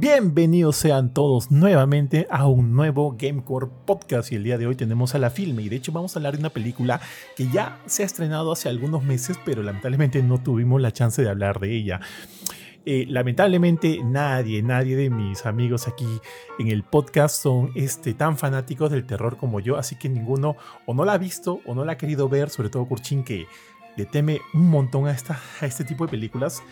Bienvenidos sean todos nuevamente a un nuevo Gamecore podcast y el día de hoy tenemos a la filme y de hecho vamos a hablar de una película que ya se ha estrenado hace algunos meses pero lamentablemente no tuvimos la chance de hablar de ella. Eh, lamentablemente nadie, nadie de mis amigos aquí en el podcast son este, tan fanáticos del terror como yo, así que ninguno o no la ha visto o no la ha querido ver, sobre todo Kurchin que le teme un montón a, esta, a este tipo de películas.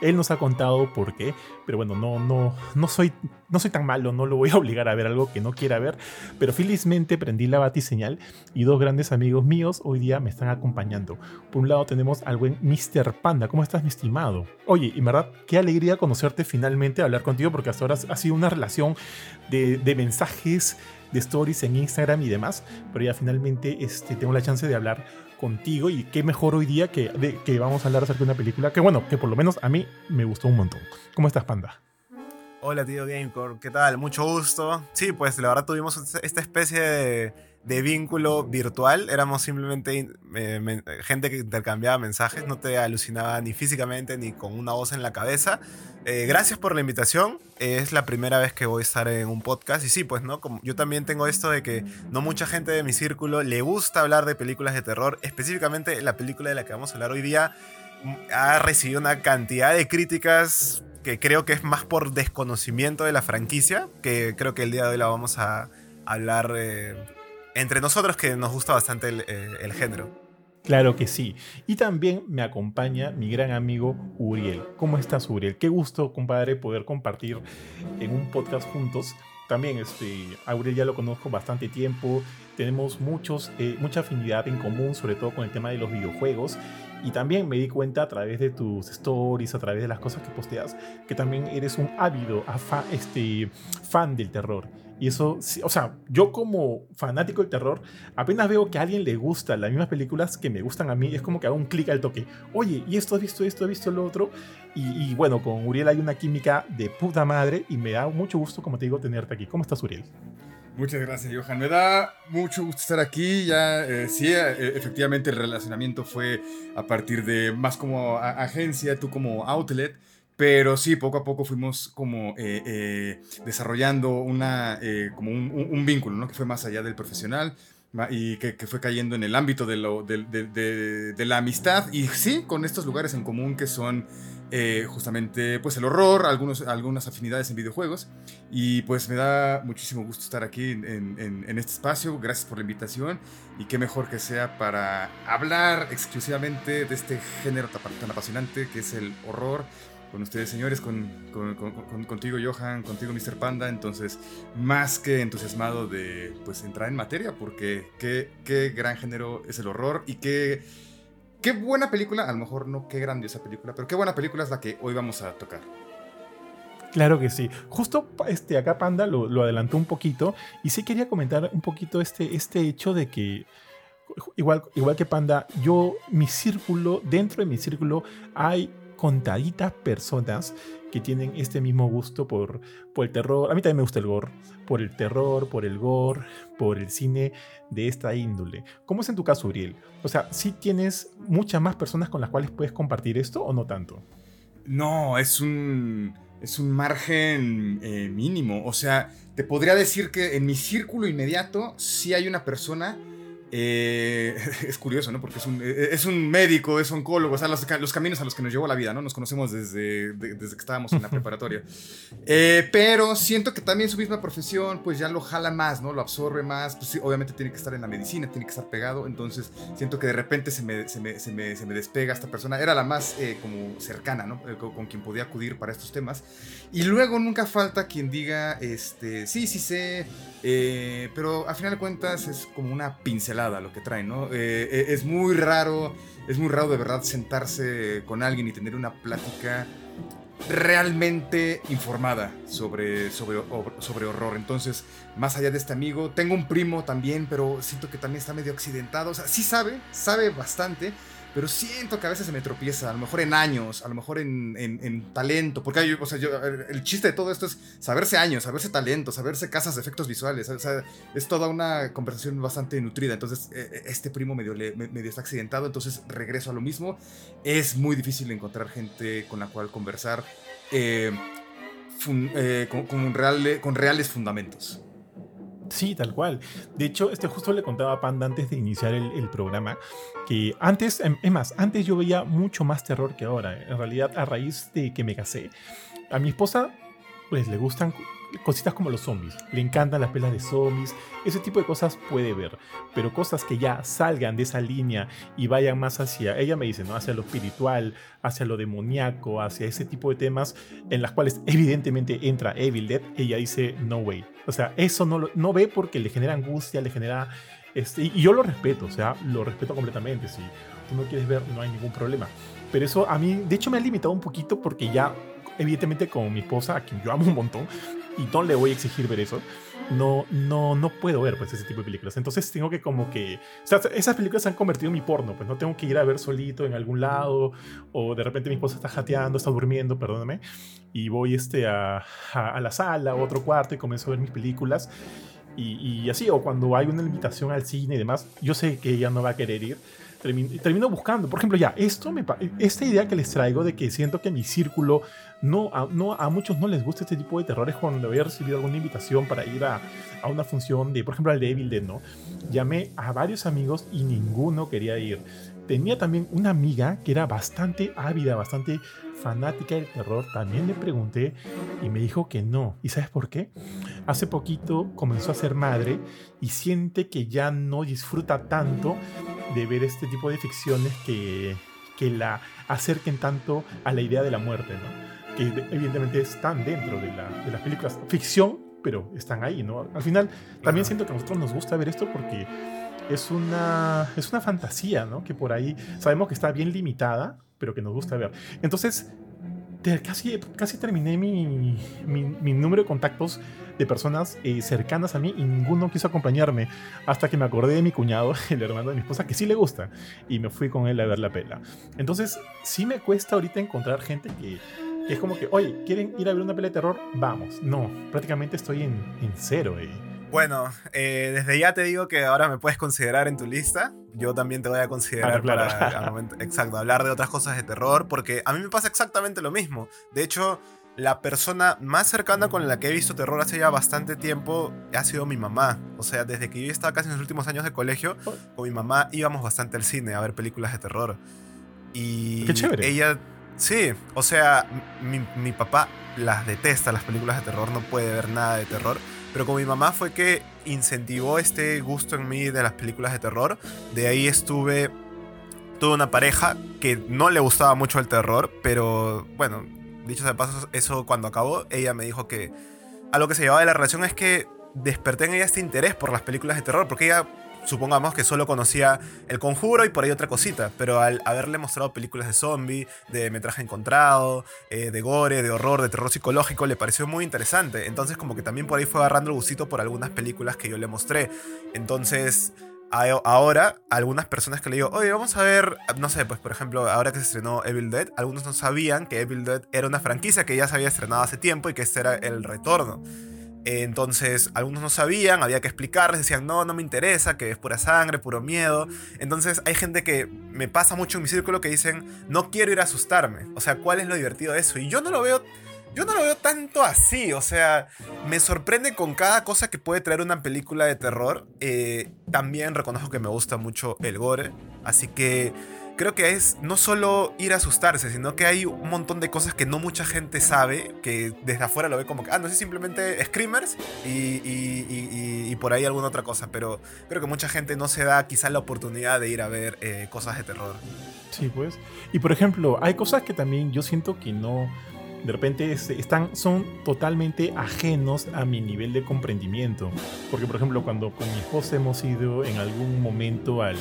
Él nos ha contado por qué, pero bueno, no, no, no, soy, no soy tan malo, no lo voy a obligar a ver algo que no quiera ver, pero felizmente prendí la batiseñal y dos grandes amigos míos hoy día me están acompañando. Por un lado tenemos al buen Mr. Panda, ¿cómo estás mi estimado? Oye, y verdad, qué alegría conocerte finalmente, hablar contigo, porque hasta ahora ha sido una relación de, mensajes, de stories en Instagram y demás, pero ya finalmente este, tengo la chance de hablar contigo y qué mejor hoy día que, que vamos a hablar acerca de una película que bueno, que por lo menos a mí me gustó un montón. ¿Cómo estás, Panda? Hola, tío Gamecore, ¿qué tal? Mucho gusto. Sí, pues la verdad tuvimos esta especie de de vínculo virtual. Éramos simplemente gente que intercambiaba mensajes, no te alucinaba ni físicamente ni con una voz en la cabeza. Eh, gracias por la invitación. es la primera vez que voy a estar en un podcast. Y sí, pues, ¿no? Como yo también tengo esto de que no mucha gente de mi círculo le gusta hablar de películas de terror. Específicamente la película de la que vamos a hablar hoy día mm, ha recibido una cantidad de críticas que creo que es más por desconocimiento de la franquicia, que creo que el día de hoy la vamos a hablar eh, entre nosotros que nos gusta bastante eh, el, género. Claro que sí. Y también me acompaña mi gran amigo Uriel. ¿Cómo estás, Uriel? Qué gusto, compadre, poder compartir en un podcast juntos. También este, a Uriel ya lo conozco bastante tiempo. Tenemos muchos, eh, mucha afinidad en común, sobre todo con el tema de los videojuegos. Y también me di cuenta a través de tus stories, a través de las cosas que posteas, que también eres un ávido este, fan del terror. Y eso, o sea, yo como fanático del terror, apenas veo que a alguien le gusta las mismas películas que me gustan a mí, es como que hago un clic al toque. Oye, ¿y esto has visto esto? ¿Has visto lo otro? Y, bueno, con Uriel hay una química de puta madre y me da mucho gusto, como te digo, tenerte aquí. ¿Cómo estás, Uriel? Muchas gracias, Johan. Me da mucho gusto estar aquí. Ya, eh, sí, eh, efectivamente el relacionamiento fue a partir de más como agencia, tú como outlet. Pero sí, poco a poco fuimos como eh, desarrollando una, como un, vínculo, ¿no? Que fue más allá del profesional y que, fue cayendo en el ámbito de, la amistad. Y sí, con estos lugares en común que son eh, justamente pues el horror, algunos, algunas afinidades en videojuegos. Y pues me da muchísimo gusto estar aquí en, en, este espacio. Gracias por la invitación. Y qué mejor que sea para hablar exclusivamente de este género tan apasionante que es el horror con ustedes, señores, con, con, con, contigo, Johan, contigo, Mr. Panda. Entonces, más que entusiasmado de pues entrar en materia, porque qué, qué gran género es el horror y qué Qué buena película, a lo mejor no qué grandiosa película, pero qué buena película es la que hoy vamos a tocar. Claro que sí. Justo este, acá Panda lo, adelantó un poquito y sí quería comentar un poquito este, este hecho de que, igual, igual que Panda, yo, mi círculo, dentro de mi círculo hay contaditas personas que tienen este mismo gusto por, por el terror. A mí también me gusta el gore. Por el terror, por el gore, por el cine de esta índole. ¿Cómo es en tu caso, Uriel? O sea, ¿sí tienes muchas más personas con las cuales puedes compartir esto o no tanto? No, es un, es un margen eh, mínimo. O sea, te podría decir que en mi círculo inmediato sí hay una persona eh, es curioso, ¿no? Porque es un, eh, es un médico, es oncólogo, o sea, los, los, caminos a los que nos llevó la vida, ¿no? Nos conocemos desde, desde que estábamos en la preparatoria. Eh, pero siento que también su misma profesión, pues ya lo jala más, ¿no? Lo absorbe más. Pues sí, obviamente tiene que estar en la medicina, tiene que estar pegado. Entonces siento que de repente se me, se me, se me, se me despega esta persona. Era la más como cercana, ¿no? Con, con, quien podía acudir para estos temas. Y luego nunca falta quien diga, este, sí, sí sé, pero a final de cuentas es como una pincelada lo que traen, ¿no? Eh, eh, es muy raro, es muy raro de verdad sentarse con alguien y tener una plática realmente informada sobre, sobre, sobre horror. Entonces, más allá de este amigo, tengo un primo también, pero siento que también está medio accidentado. O sea, sí sabe, sabe bastante, pero siento que a veces se me tropieza, a lo mejor en años, a lo mejor en, en, talento, porque o sea, el chiste de todo esto es saberse años, saberse talento, saberse casas de efectos visuales, o sea, es toda una conversación bastante nutrida, entonces e, e, este primo medio, medio está accidentado, entonces regreso a lo mismo, es muy difícil encontrar gente con la cual conversar. Eh, eh, con, reales fundamentos. Sí, tal cual. De hecho, este justo le contaba a Panda antes de iniciar el, programa que antes, em, es más, antes yo veía mucho más terror que ahora. En realidad, a raíz de que me casé, a mi esposa pues le gustan cositas como los zombies. Le encantan las pelas de zombies. Ese tipo de cosas puede ver. Pero cosas que ya salgan de esa línea y vayan más hacia, ella me dice, ¿no? Hacia lo espiritual, hacia lo demoníaco, hacia ese tipo de temas en las cuales evidentemente entra Evil Dead. Ella dice, no way. O sea, eso no, lo, no ve porque le genera angustia, le genera... Este, y yo lo respeto, o sea, lo respeto completamente. Si tú no quieres ver, no hay ningún problema. Pero eso a mí, de hecho, me ha limitado un poquito porque ya evidentemente con mi esposa, a quien yo amo un montón, y no le voy a exigir ver eso, no, no, no puedo ver pues ese tipo de películas. Entonces tengo que como que... O sea, esas películas se han convertido en mi porno, pues no tengo que ir a ver solito en algún lado, o de repente mi esposa está jateando, está durmiendo, perdóname, y voy este, a, a, la sala, a otro cuarto y comienzo a ver mis películas. Y, y, así, o cuando hay una invitación al cine y demás, yo sé que ella no va a querer ir. Termino, buscando, por ejemplo, ya, esto me, esta idea que les traigo de que siento que mi círculo no a, no, a muchos no les gusta este tipo de terrores cuando había recibido alguna invitación para ir a, a una función de, por ejemplo, al de Evil Dead, ¿no? Llamé a varios amigos y ninguno quería ir. Tenía también una amiga que era bastante ávida, bastante fanática del terror. También le pregunté y me dijo que no. ¿Y sabes por qué? Hace poquito comenzó a ser madre y siente que ya no disfruta tanto de ver este tipo de ficciones que, que la acerquen tanto a la idea de la muerte, ¿no? que evidentemente están dentro de, las películas ficción, pero están ahí, ¿no? Al final, también siento que a nosotros nos gusta ver esto porque es una, es una fantasía, ¿no? Que por ahí sabemos que está bien limitada, pero que nos gusta ver. Entonces, casi, casi terminé mi, mi, número de contactos de personas eh, cercanas a mí y ninguno quiso acompañarme hasta que me acordé de mi cuñado, el hermano de mi esposa, que sí le gusta, y me fui con él a ver la pela. Entonces, sí me cuesta ahorita encontrar gente que es como que, oye, ¿quieren ir a ver una pelea de terror? Vamos. No, prácticamente estoy en, en cero. Eh. Bueno, eh, desde ya te digo que ahora me puedes considerar en tu lista. Yo también te voy a considerar para exacto, hablar de otras cosas de terror, porque a mí me pasa exactamente lo mismo. De hecho, la persona más cercana con la que he visto terror hace ya bastante tiempo ha sido mi mamá. O sea, desde que yo estaba casi en los últimos años de colegio, con mi mamá íbamos bastante al cine a ver películas de terror. Y Qué chévere. ella Sí, o sea, mi, papá las detesta, las películas de terror, no puede ver nada de terror. Pero con mi mamá fue que incentivó este gusto en mí de las películas de terror. De ahí estuve. Tuve una pareja que no le gustaba mucho el terror, pero bueno, dicho de paso, eso cuando acabó, ella me dijo que. A lo que se llevaba de la relación es que desperté en ella este interés por las películas de terror, porque ella supongamos que solo conocía El Conjuro y por ahí otra cosita, pero al haberle mostrado películas de zombie, de metraje encontrado, eh, de gore, de horror, de terror psicológico, le pareció muy interesante. Entonces como que también por ahí fue agarrando el gustito por algunas películas que yo le mostré. Entonces ahora algunas personas que le digo, oye, vamos a ver, no sé, pues por ejemplo, ahora que se estrenó Evil Dead, algunos no sabían que Evil Dead era una franquicia que ya se había estrenado hace tiempo y que este era el retorno. Entonces, algunos no sabían, había que explicarles, decían, no, no me interesa, que es pura sangre, puro miedo. Entonces, hay gente que me pasa mucho en mi círculo que dicen, no quiero ir a asustarme. O sea, ¿cuál es lo divertido de eso? Y yo no lo veo, yo no lo veo tanto así. O sea, me sorprende con cada cosa que puede traer una película de terror. Eh, también reconozco que me gusta mucho el gore. Así que creo que es no solo ir a asustarse, sino que hay un montón de cosas que no mucha gente sabe, que desde afuera lo ve como que, ah, no sé, simplemente screamers y, y, por ahí alguna otra cosa, pero creo que mucha gente no se da quizás la oportunidad de ir a ver eh, cosas de terror. Sí, pues. Y por ejemplo, hay cosas que también yo siento que no, de repente están, son totalmente ajenos a mi nivel de comprendimiento. Porque, por ejemplo, cuando con mi esposa hemos ido en algún momento al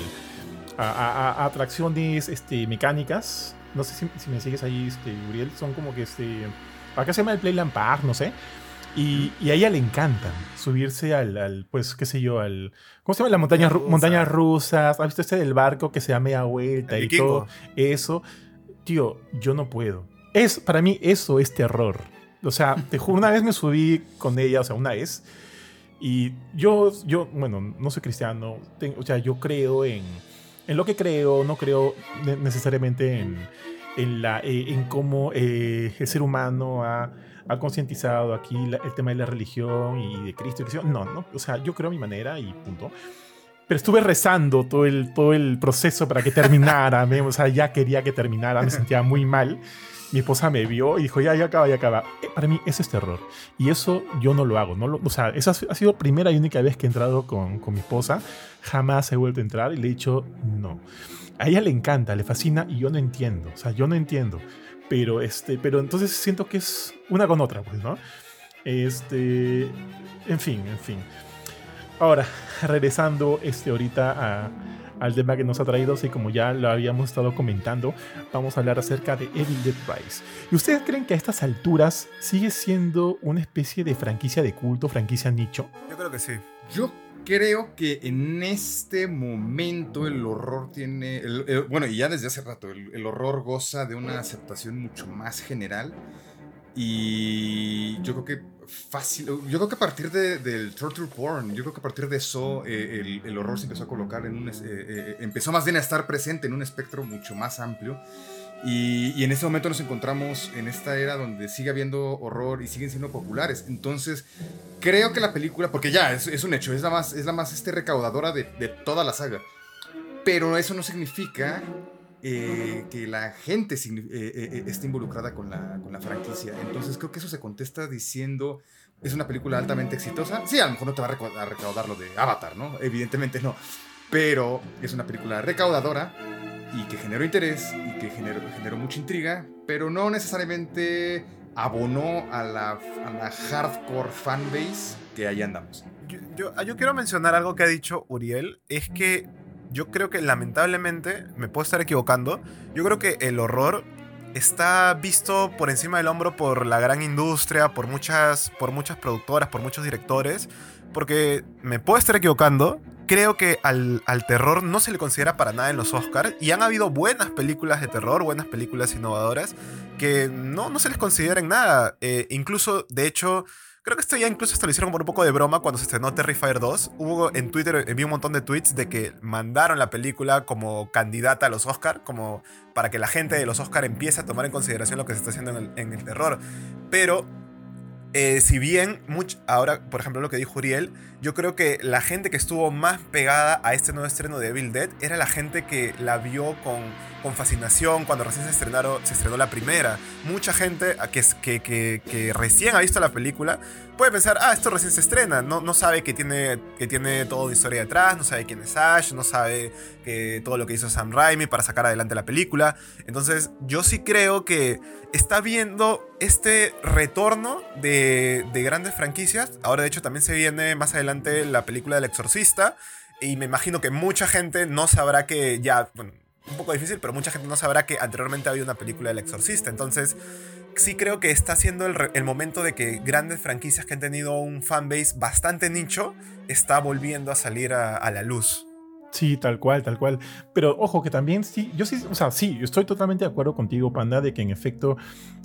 a, atracciones este, mecánicas. No sé si, me sigues ahí, este, Uriel. Son como que este. Acá se llama el Playland Park, no sé. Y, a ella le encanta subirse al, pues, qué sé yo, al. ¿Cómo se llama? Las montañas, montañas rusas. ¿Has visto este del barco que se da media vuelta y todo eso? Tío, yo no puedo. Es, para mí, eso es terror. O sea, te juro, una vez me subí con ella, o sea, una vez. Y yo, yo bueno, no soy cristiano. o sea, yo creo en en lo que creo, no creo necesariamente en, en, la, eh, en cómo eh, el ser humano ha, ha concientizado aquí el tema de la religión y de Cristo. Y no, no, o sea, yo creo a mi manera y punto. Pero estuve rezando todo el, todo el proceso para que terminara, o sea, ya quería que terminara, me sentía muy mal. Mi esposa me vio y dijo, ya, ya acaba, ya acaba. Eh, para mí eso es terror. Y eso yo no lo hago. No lo, o sea, esa ha sido la primera y única vez que he entrado con, con mi esposa. Jamás he vuelto a entrar y le he dicho, no a ella le encanta, le fascina y yo no entiendo. O sea, yo no entiendo. Pero, este, pero entonces siento que es una con otra, pues, ¿no? Este, en fin, en fin. Ahora, regresando este, ahorita al tema que nos ha traído, así como ya lo habíamos estado comentando, vamos a hablar acerca de Evil Dead Rise. ¿Y ustedes creen que a estas alturas sigue siendo una especie de franquicia de culto, franquicia nicho? Yo creo que sí. Yo creo que en este momento el horror tiene, bueno, y ya desde hace rato, el, horror goza de una aceptación mucho más general. Y yo creo que fácil, yo creo que a partir del torture porn, yo creo que a partir de eso eh, el, horror se empezó a colocar en un, eh, eh, empezó más bien a estar presente en un espectro mucho más amplio. Y, en este momento nos encontramos en esta era donde sigue habiendo horror y siguen siendo populares. Entonces, creo que la película, porque ya es, un hecho, es la más, es la más este, recaudadora de, toda la saga. Pero eso no significa eh, que la gente eh, eh, esté involucrada con la, con la franquicia. Entonces, creo que eso se contesta diciendo. ¿Es una película altamente exitosa? Sí, a lo mejor no te va a recaudar lo de Avatar, ¿no? Evidentemente no. Pero es una película recaudadora y que generó interés y que generó, generó mucha intriga, pero no necesariamente abonó a la, a la hardcore fanbase que ahí andamos. Yo, yo, quiero mencionar algo que ha dicho Uriel, es que yo creo que lamentablemente, me puedo estar equivocando, yo creo que el horror está visto por encima del hombro por la gran industria, por muchas, por muchas productoras, por muchos directores, porque me puedo estar equivocando, creo que al, terror no se le considera para nada en los Oscars. Y han habido buenas películas de terror, buenas películas innovadoras, que no, no se les considera en nada. Eh, incluso, de hecho, creo que esto ya incluso hasta lo hicieron por un poco de broma cuando se estrenó Terrifier 2. Hubo en Twitter, vi un montón de tweets de que mandaron la película como candidata a los Oscars, como para que la gente de los Oscars empiece a tomar en consideración lo que se está haciendo en el, terror. Pero eh, si bien, ahora, por ejemplo, lo que dijo Uriel, yo creo que la gente que estuvo más pegada a este nuevo estreno de Evil Dead era la gente que la vio con, con fascinación cuando recién se, estrenaron, se estrenó la primera. Mucha gente que, que, recién ha visto la película puede pensar, ah, esto recién se estrena, no, no sabe que tiene, que tiene toda una historia detrás, no sabe quién es Ash, no sabe que todo lo que hizo Sam Raimi para sacar adelante la película. Entonces, yo sí creo que está viendo este retorno de, de grandes franquicias. Ahora, de hecho, también se viene más adelante la película del exorcista. Y me imagino que mucha gente no sabrá que ya, un poco difícil, pero mucha gente no sabrá que anteriormente había una película del exorcista. Entonces, sí creo que está siendo el, momento de que grandes franquicias que han tenido un fanbase bastante nicho, está volviendo a salir a, la luz. Sí, tal cual, tal cual. Pero ojo que también sí, yo sí, o sea, sí, yo estoy totalmente de acuerdo contigo, Panda, de que en efecto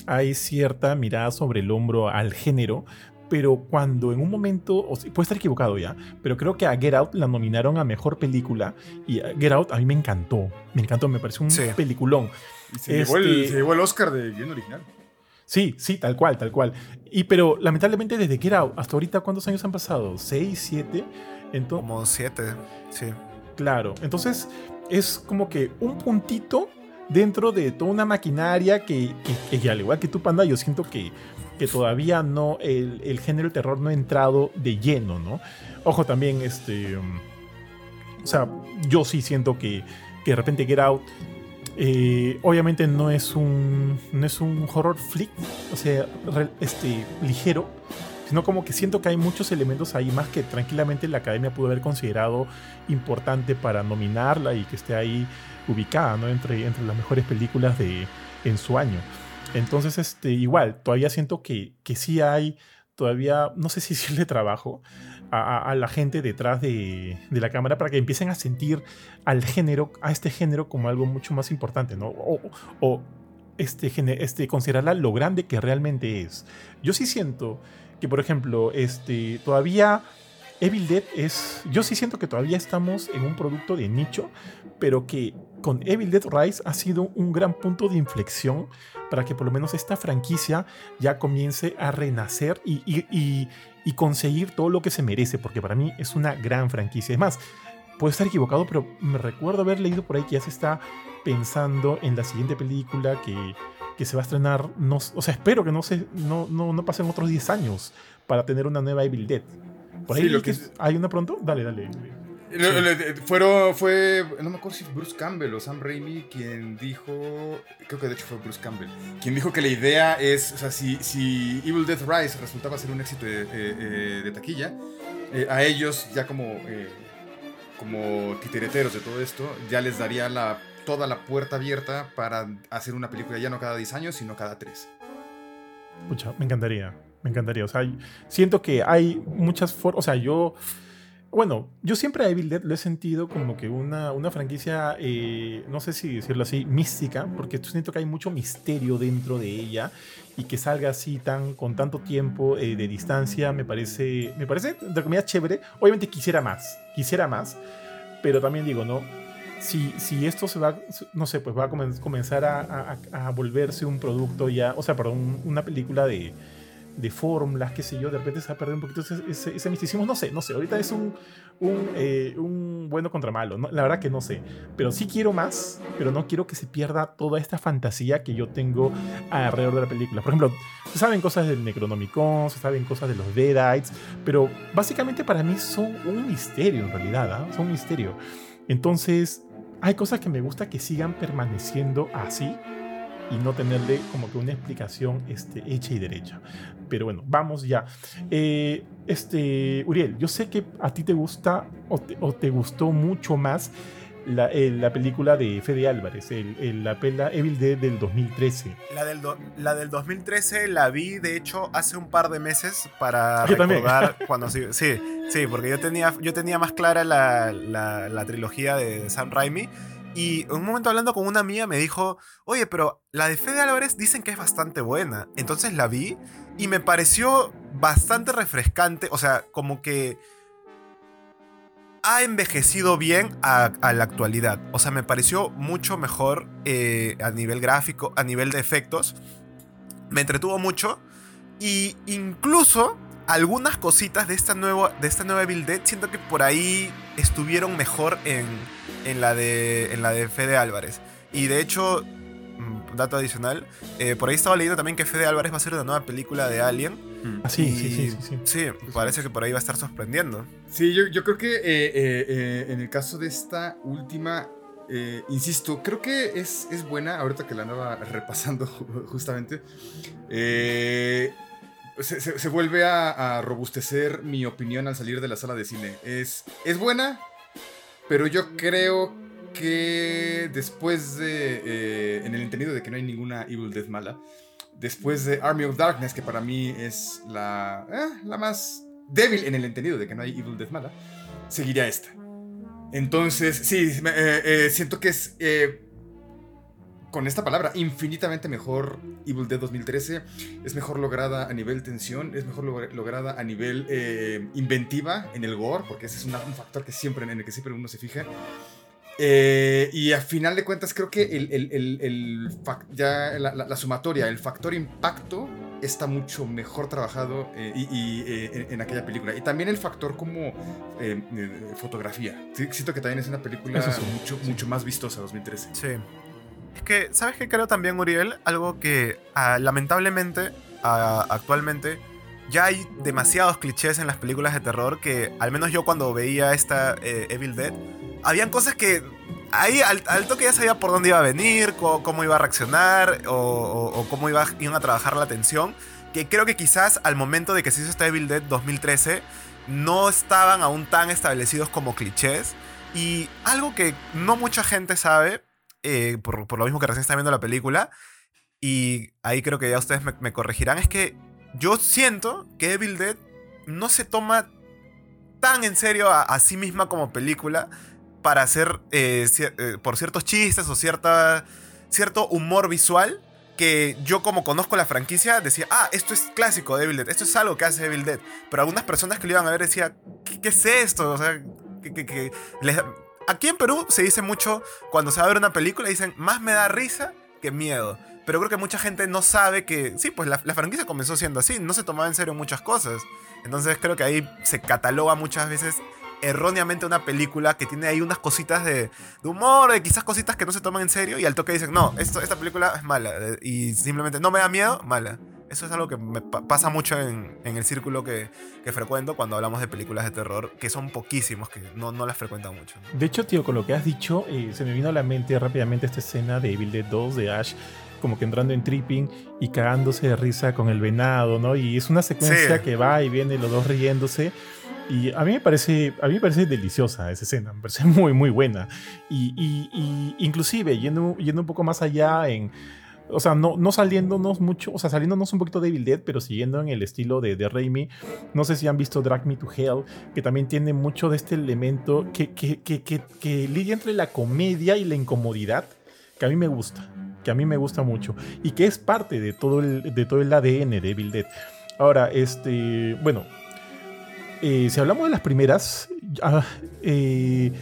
hay cierta mirada sobre el hombro al género, pero cuando en un momento, o puede estar equivocado ya, pero creo que a Get Out la nominaron a mejor película y Get Out a mí me encantó, me encantó, me pareció un peliculón. Y se, llevó el, este el, Oscar de guion original. Sí, sí, tal cual, tal cual. Y pero lamentablemente desde Get Out hasta ahorita, ¿cuántos años han pasado? ¿Seis, siete? Entonces, como siete, sí. Claro, entonces es como que un puntito dentro de toda una maquinaria que, que, que al igual que tú, Panda, yo siento que que todavía no, el, el, género terror no ha entrado de lleno, ¿no? Ojo también, este, um, o sea, yo sí siento que, que de repente Get Out, eh, obviamente no es un, no es un horror flick, o sea, este, ligero, sino como que siento que hay muchos elementos ahí más que tranquilamente la academia pudo haber considerado importante para nominarla y que esté ahí ubicada, ¿no? Entre, entre las mejores películas de, en su año. Entonces, este, igual, todavía siento que, que sí hay, todavía, no sé si decirle trabajo a, la gente detrás de, de, la cámara para que empiecen a sentir al género, a este género como algo mucho más importante, ¿no? O, este, este, considerarla lo grande que realmente es. Yo sí siento que, por ejemplo, este, todavía Evil Dead es. Yo sí siento que todavía estamos en un producto de nicho, pero que con Evil Dead Rise ha sido un gran punto de inflexión para que por lo menos esta franquicia ya comience a renacer y, y, y, conseguir todo lo que se merece, porque para mí es una gran franquicia. Es más, puedo estar equivocado, pero me recuerdo haber leído por ahí que ya se está pensando en la siguiente película que, que se va a estrenar, no, o sea, espero que no, se, no, no, no pasen otros 10 años para tener una nueva Evil Dead. Por ahí lo que... ¿Hay una pronto? Dale, dale. Fueron, fue, no me acuerdo si Bruce Campbell o Sam Raimi quien dijo, creo que de hecho fue Bruce Campbell, quien dijo que la idea es, o sea, si, si Evil Death Rise resultaba ser un éxito de, eh, eh, taquilla, eh, a ellos ya como, como titereteros de todo esto, ya les daría la, toda la puerta abierta para hacer una película ya no cada 10 años, sino cada 3. Pucha, me encantaría, me encantaría, o sea, siento que hay muchas formas, o sea, yo bueno, yo siempre a Evil Dead lo he sentido como que una, una franquicia, eh, no sé si decirlo así, mística, porque siento que hay mucho misterio dentro de ella y que salga así tan con tanto tiempo eh, de distancia me parece, me parece, entre comillas, chévere. Obviamente quisiera más, quisiera más, pero también digo, ¿no? Si, si esto se va, no sé, pues va a comenzar a, a volverse un producto ya, o sea, perdón, una película de de fórmulas, qué sé yo, de repente se va a perder un poquito ese, ese, misticismo, no sé, no sé, ahorita es un, un, eh, un bueno contra malo, la verdad que no sé, pero sí quiero más, pero no quiero que se pierda toda esta fantasía que yo tengo alrededor de la película. Por ejemplo, se saben cosas del Necronomicon, se saben cosas de los Deadites, pero básicamente para mí son un misterio en realidad, ¿ah? son un misterio. Entonces, hay cosas que me gusta que sigan permaneciendo así y no tenerle como que una explicación este, hecha y derecha. Pero bueno, vamos ya. Eh, este, Uriel, yo sé que a ti te gusta o te, gustó mucho más la, eh, la, película de Fede Álvarez, el, la pela Evil Dead del 2013. La del, la del 2013 la vi, de hecho, hace un par de meses para recordar cuando sí, sí, sí, porque yo tenía, yo tenía más clara la, la, la trilogía de Sam Raimi y en un momento hablando con una amiga me dijo, oye, pero la de Fede Álvarez dicen que es bastante buena. Entonces la vi y me pareció bastante refrescante, o sea, como que ha envejecido bien a, la actualidad. O sea, me pareció mucho mejor eh, a nivel gráfico, a nivel de efectos. Me entretuvo mucho. Y incluso algunas cositas de esta, nueva, de esta nueva Dead siento que por ahí estuvieron mejor en, en, la, de, en la de Fede Álvarez. Y de hecho, mm, dato adicional, eh, por ahí estaba leyendo también que Fede Álvarez va a ser una nueva película de Alien. Mm. Ah, sí, sí, sí, sí, sí, parece que por ahí va a estar sorprendiendo. Sí, yo, yo creo que eh, eh, en el caso de esta última, insisto, creo que es, es buena, ahorita que la andaba repasando justamente. Eh, se, vuelve a, robustecer mi opinión al salir de la sala de cine. Es, es buena, pero yo creo que después de. Eh, en el entendido de que no hay ninguna Evil Death mala, después de Army of Darkness, que para mí es la, eh, la más débil en el entendido de que no hay Evil Death mala, seguiría esta. Entonces, sí, eh, siento que es con esta palabra, infinitamente mejor Evil Dead 2013. Es mejor lograda a nivel tensión, es mejor lograda a nivel eh, inventiva en el gore, porque ese es un factor que siempre, en el que siempre uno se fija. Eh, y a final de cuentas, creo que el, el, el, ya la, sumatoria, el factor impacto está mucho mejor trabajado eh, y, en, aquella película. Y también el factor como fotografía. Siento que también es una película mucho, mucho más vistosa 2013. Sí. Es que, ¿sabes qué creo también, Uriel? Algo que ah, lamentablemente ah, actualmente ya hay demasiados clichés en las películas de terror que al menos yo cuando veía esta eh, Evil Dead, habían cosas que ahí al, toque ya sabía por dónde iba a venir, cómo, iba a reaccionar o, cómo iba, iban a trabajar la tensión, que creo que quizás al momento de que se hizo esta Evil Dead 2013 no estaban aún tan establecidos como clichés. Y algo que no mucha gente sabe eh, por, lo mismo que recién está viendo la película, y ahí creo que ya ustedes me, corregirán, es que yo siento que Evil Dead no se toma tan en serio a, sí misma como película para hacer eh, eh, por ciertos chistes o cierta, cierto humor visual que yo como conozco la franquicia decía, ah, esto es clásico de Evil Dead, esto es algo que hace Evil Dead. Pero algunas personas que lo iban a ver decían, ¿qué, es esto? O sea, que, les, aquí en Perú se dice mucho, cuando se va a ver una película, dicen, más me da risa que miedo. Pero creo que mucha gente no sabe que, sí, pues la, franquicia comenzó siendo así, no se tomaba en serio muchas cosas. Entonces creo que ahí se cataloga muchas veces erróneamente una película que tiene ahí unas cositas de, de, humor, de quizás cositas que no se toman en serio y al toque dicen, no, esto, esta película es mala eh, y simplemente no me da miedo, mala. Eso es algo que me pasa mucho en, en el círculo que, que, frecuento cuando hablamos de películas de terror, que son poquísimos, que no, no las frecuentan mucho. De hecho, tío, con lo que has dicho, eh, se me vino a la mente rápidamente esta escena de Evil Dead 2 de Ash como que entrando en tripping y cagándose de risa con el venado, ¿no? Y es una secuencia sí. que va y viene los dos riéndose. Y a mí me parece, a mí me parece deliciosa esa escena, me parece muy, muy buena. Y, y, y inclusive, yendo, yendo un poco más allá en... O sea, no, no saliéndonos mucho, o sea, saliéndonos un poquito de Evil Dead, pero siguiendo en el estilo de, de Raimi. No sé si han visto Drag Me to Hell, que también tiene mucho de este elemento que, que, que, que, que lidia entre la comedia y la incomodidad, que a mí me gusta, que a mí me gusta mucho, y que es parte de todo el, de todo el ADN de Evil Dead. Ahora, este, bueno, eh, si hablamos de las primeras, uh, eh,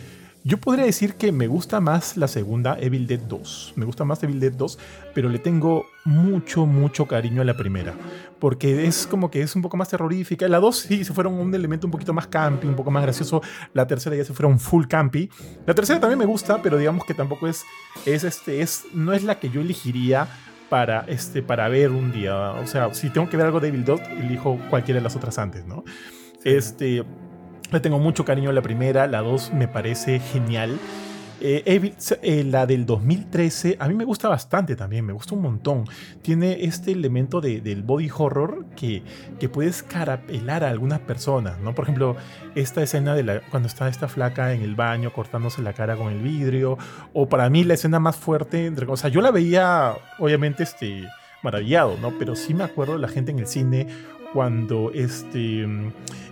yo podría decir que me gusta más la segunda, Evil Dead 2. Me gusta más Evil Dead 2, pero le tengo mucho, mucho cariño a la primera. Porque es como que es un poco más terrorífica. La 2 sí se fueron un elemento un poquito más campi, un poco más gracioso. La tercera ya se fueron full campi. La tercera también me gusta, pero digamos que tampoco es, es, este, es no es la que yo elegiría para, este, para ver un día. O sea, si tengo que ver algo de Evil 2, elijo cualquiera de las otras antes, ¿no? Este, le tengo mucho cariño a la primera, la 2 me parece genial. Eh, Evil, eh, la del 2013 a mí me gusta bastante también, me gusta un montón. Tiene este elemento de, del body horror que, que puede escarapelar a algunas personas, ¿no? Por ejemplo, esta escena de la, cuando está esta flaca en el baño cortándose la cara con el vidrio, o para mí la escena más fuerte, entre, o sea, yo la veía obviamente este, maravillado, ¿no? Pero sí me acuerdo de la gente en el cine cuando este,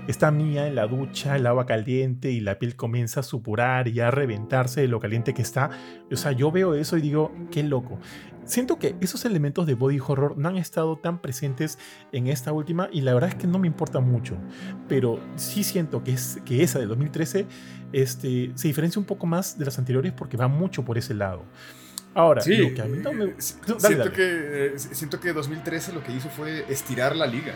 está Mía en la ducha, el agua caliente y la piel comienza a supurar y a reventarse de lo caliente que está. O sea, yo veo eso y digo, qué loco. Siento que esos elementos de body horror no han estado tan presentes en esta última y la verdad es que no me importa mucho. Pero sí siento que, es, que esa de 2013 este, se diferencia un poco más de las anteriores porque va mucho por ese lado. Ahora, sí, lo que a mí no me... Dale, siento, dale. Que, siento que 2013 lo que hizo fue estirar la liga.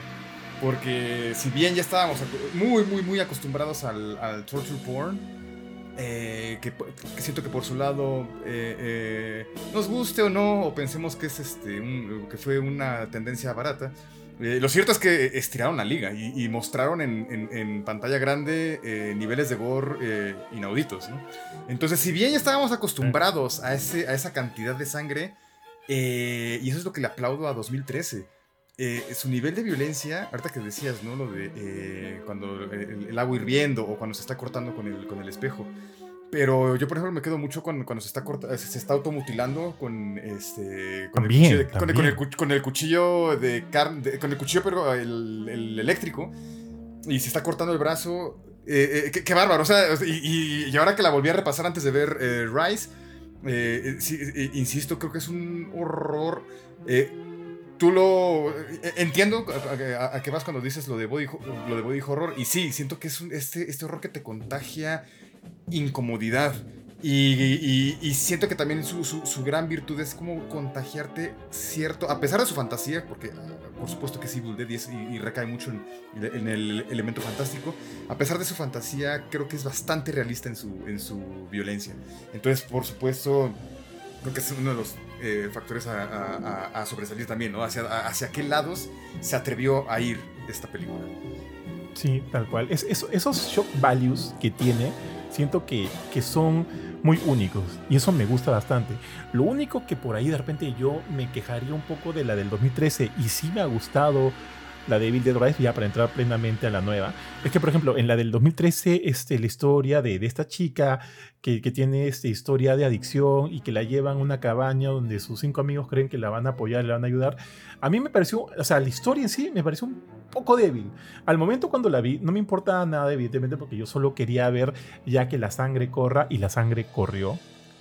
Porque si bien ya estábamos muy, muy, muy acostumbrados al, al torture porn, eh, que, siento que por su lado eh, eh, nos guste o no, o pensemos que, es este, que fue una tendencia barata, lo cierto es que estiraron la liga y, mostraron en, pantalla grande niveles de gore inauditos. Entonces, si bien ya estábamos acostumbrados a esa cantidad de sangre, y eso es lo que le aplaudo a 2013. Su nivel de violencia, ahorita que decías, ¿no? Lo de cuando el, el, agua hirviendo o cuando se está cortando con el, con el espejo. Pero yo, por ejemplo, me quedo mucho con, cuando se está, corta, se está automutilando con este. Con, también, el, cuchillo de, con, con, el, con, el, cuchillo de carne. Con el cuchillo, pero el, el, eléctrico. Y se está cortando el brazo. Eh, eh, qué, qué, bárbaro. O sea, y, y, ahora que la volví a repasar antes de ver eh, Rise. Sí, insisto, creo que es un horror. Tú lo. Entiendo a, qué vas cuando dices lo de, body, lo de body horror. Y sí, siento que es un, este, este horror que te contagia incomodidad. Y, siento que también su, su, gran virtud es como contagiarte cierto, a pesar de su fantasía, porque por supuesto que es Evil Dead y, y recae mucho en, en, el elemento fantástico, a pesar de su fantasía creo que es bastante realista en su, en su violencia. Entonces, por supuesto, creo que es uno de los eh, factores a, sobresalir también, ¿no? Hacia, hacia qué lados se atrevió a ir esta película. Sí, tal cual. Es, esos shock values que tiene siento que, que son muy únicos y eso me gusta bastante. Lo único que por ahí de repente yo me quejaría un poco de la del 2013 y sí me ha gustado la de Evil Dead ya para entrar plenamente a la nueva, es que, por ejemplo, en la del 2013, este, la historia de, esta chica que, que, tiene esta historia de adicción y que la llevan a una cabaña donde sus cinco amigos creen que la van a apoyar, le van a ayudar, a mí me pareció, o sea, la historia en sí me pareció un poco débil. Al momento cuando la vi, no me importaba nada, evidentemente, porque yo solo quería ver ya que la sangre corra y la sangre corrió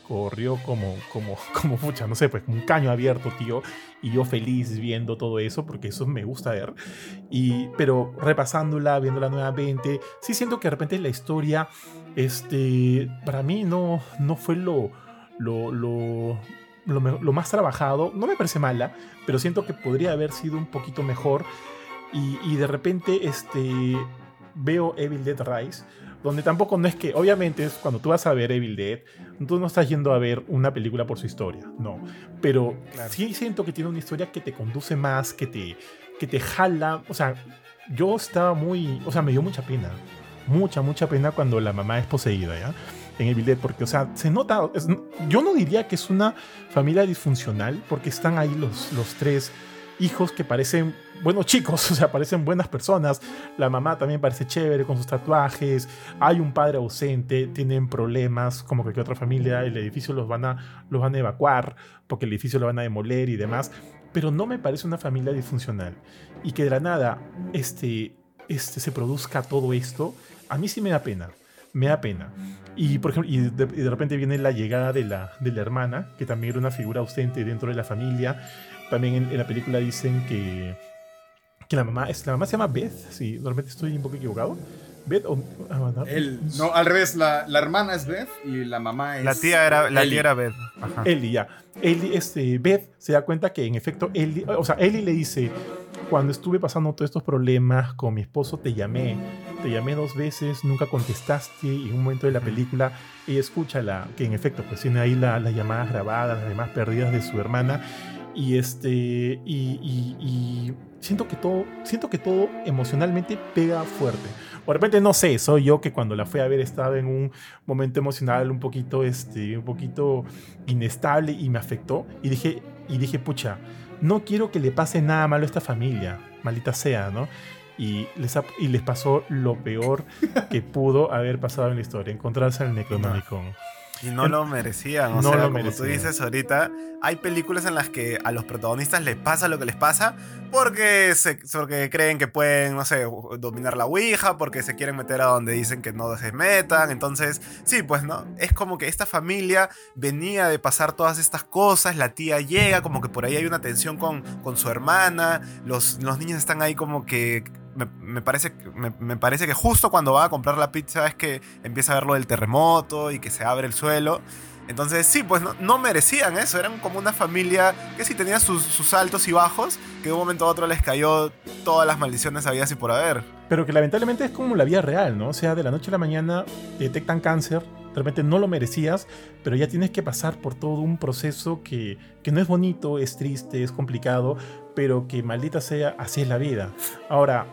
corrió como, como, como, pucha, no sé, pues un caño abierto, tío. Y yo feliz viendo todo eso, porque eso me gusta ver. Y, pero repasándola, viéndola nuevamente, sí siento que de repente la historia, este, para mí no, no fue lo, lo, lo, lo, más trabajado. No me parece mala, pero siento que podría haber sido un poquito mejor. Y, y de repente, este, veo Evil Dead Rise donde tampoco no es que, obviamente, es cuando tú vas a ver Evil Dead, tú no estás yendo a ver una película por su historia, no. Pero sí siento que tiene una historia que te conduce más, que te, que te jala. O sea, yo estaba muy. O sea, me dio mucha pena. Mucha, mucha pena cuando la mamá es poseída, ¿ya? En Evil Dead, porque, o sea, se nota. yo no diría que es una familia disfuncional, porque están ahí los, los tres hijos que parecen buenos chicos, o sea, parecen buenas personas. La mamá también parece chévere con sus tatuajes. Hay un padre ausente, tienen problemas, como cualquier otra familia. El edificio los van a, los van a evacuar porque el edificio lo van a demoler y demás. Pero no me parece una familia disfuncional. Y que de la nada este, este, se produzca todo esto, a mí sí me da pena. Me da pena. Y, por ejemplo, y de, repente viene la llegada de la, de la hermana, que también era una figura ausente dentro de la familia. También en, la película dicen que, que la mamá, la mamá se llama Beth, si normalmente estoy un poco equivocado. Beth o... Ah, no, al revés, la, la, hermana es Beth y la mamá es... La tía era, la tía era Beth. Ajá. Ellie, ya. Ellie, este, Beth se da cuenta que en efecto Ellie, o sea, Ellie le dice, cuando estuve pasando todos estos problemas con mi esposo, te llamé, te llamé dos veces, nunca contestaste y en un momento de la película ella escucha la, que en efecto pues tiene ahí las llamadas grabadas, las demás perdidas de su hermana y este. Y, siento que todo. Siento que todo emocionalmente pega fuerte. O de repente, no sé, soy yo que cuando la fui a ver estaba en un momento emocional un poquito, este, un poquito inestable y me afectó. Y dije, y dije, pucha, no quiero que le pase nada malo a esta familia, maldita sea, ¿no? Y les, y les pasó lo peor que pudo haber pasado en la historia, encontrarse al Necronomicon. Y no lo merecían. O sea, como tú dices ahorita, hay películas en las que a los protagonistas les pasa lo que les pasa porque, se, porque creen que pueden, no sé, dominar la Ouija, porque se quieren meter a donde dicen que no se metan. Entonces, sí, pues, ¿no? Es como que esta familia venía de pasar todas estas cosas, la tía llega, como que por ahí hay una tensión con, con su hermana, los, los niños están ahí como que me, parece, me, parece que justo cuando va a comprar la pizza es que empieza a ver lo del terremoto y que se abre el suelo. Entonces, sí, pues no, merecían eso. Eran como una familia que sí tenía sus, altos y bajos, que de un momento a otro les cayó todas las maldiciones habidas y por haber. Pero que lamentablemente es como la vida real, ¿no? O sea, de la noche a la mañana detectan cáncer, de repente no lo merecías, pero ya tienes que pasar por todo un proceso que, que no es bonito, es triste, es complicado, pero que maldita sea, así es la vida. Ahora,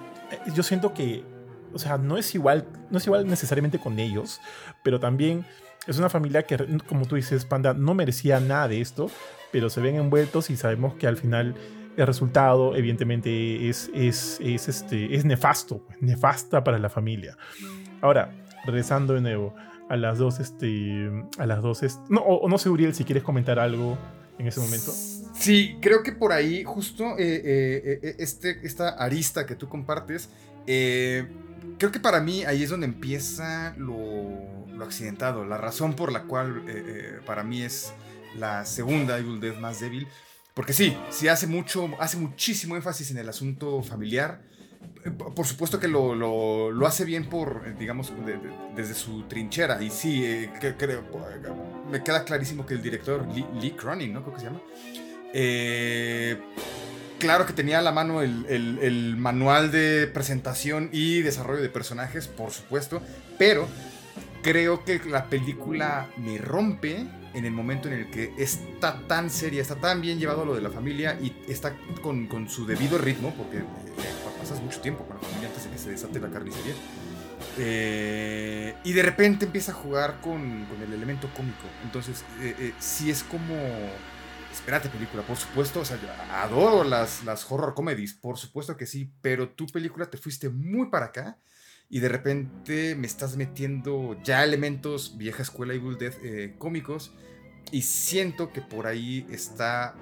yo siento que, o sea, no es igual, no es igual necesariamente con ellos, pero también es una familia que, como tú dices, Panda, no merecía nada de esto, pero se ven envueltos y sabemos que al final el resultado, evidentemente, es, es, es, este, es nefasto, pues, nefasta para la familia. Ahora, regresando de nuevo a las dos, este, a las dos, no, no sé, Uriel, si quieres comentar algo en ese momento. Sí, creo que por ahí justo eh, eh, eh, este, esta arista que tú compartes, creo que para mí ahí es donde empieza lo, accidentado, la razón por la cual para mí es la segunda Evil Dead más débil. Porque sí, sí hace mucho, hace muchísimo énfasis en el asunto familiar. Por supuesto que lo, lo, hace bien por, digamos, desde su trinchera. Y sí, creo, me queda clarísimo que el director Lee, Lee Cronin, ¿no? Creo que se llama. Eh, claro que tenía a la mano el, manual de presentación y desarrollo de personajes, por supuesto, pero creo que la película me rompe en el momento en el que está tan seria, está tan bien llevado lo de la familia y está con, su debido ritmo, porque eh, pasas mucho tiempo con la familia antes de que se desate la carnicería. Eh, y de repente empieza a jugar con, el elemento cómico. Entonces, si es como Espérate, película, por supuesto. O sea, adoro las, las horror comedies, por supuesto que sí. Pero tu película te fuiste muy para acá. Y de repente me estás metiendo ya elementos vieja escuela y Death eh, cómicos. Y siento que por ahí está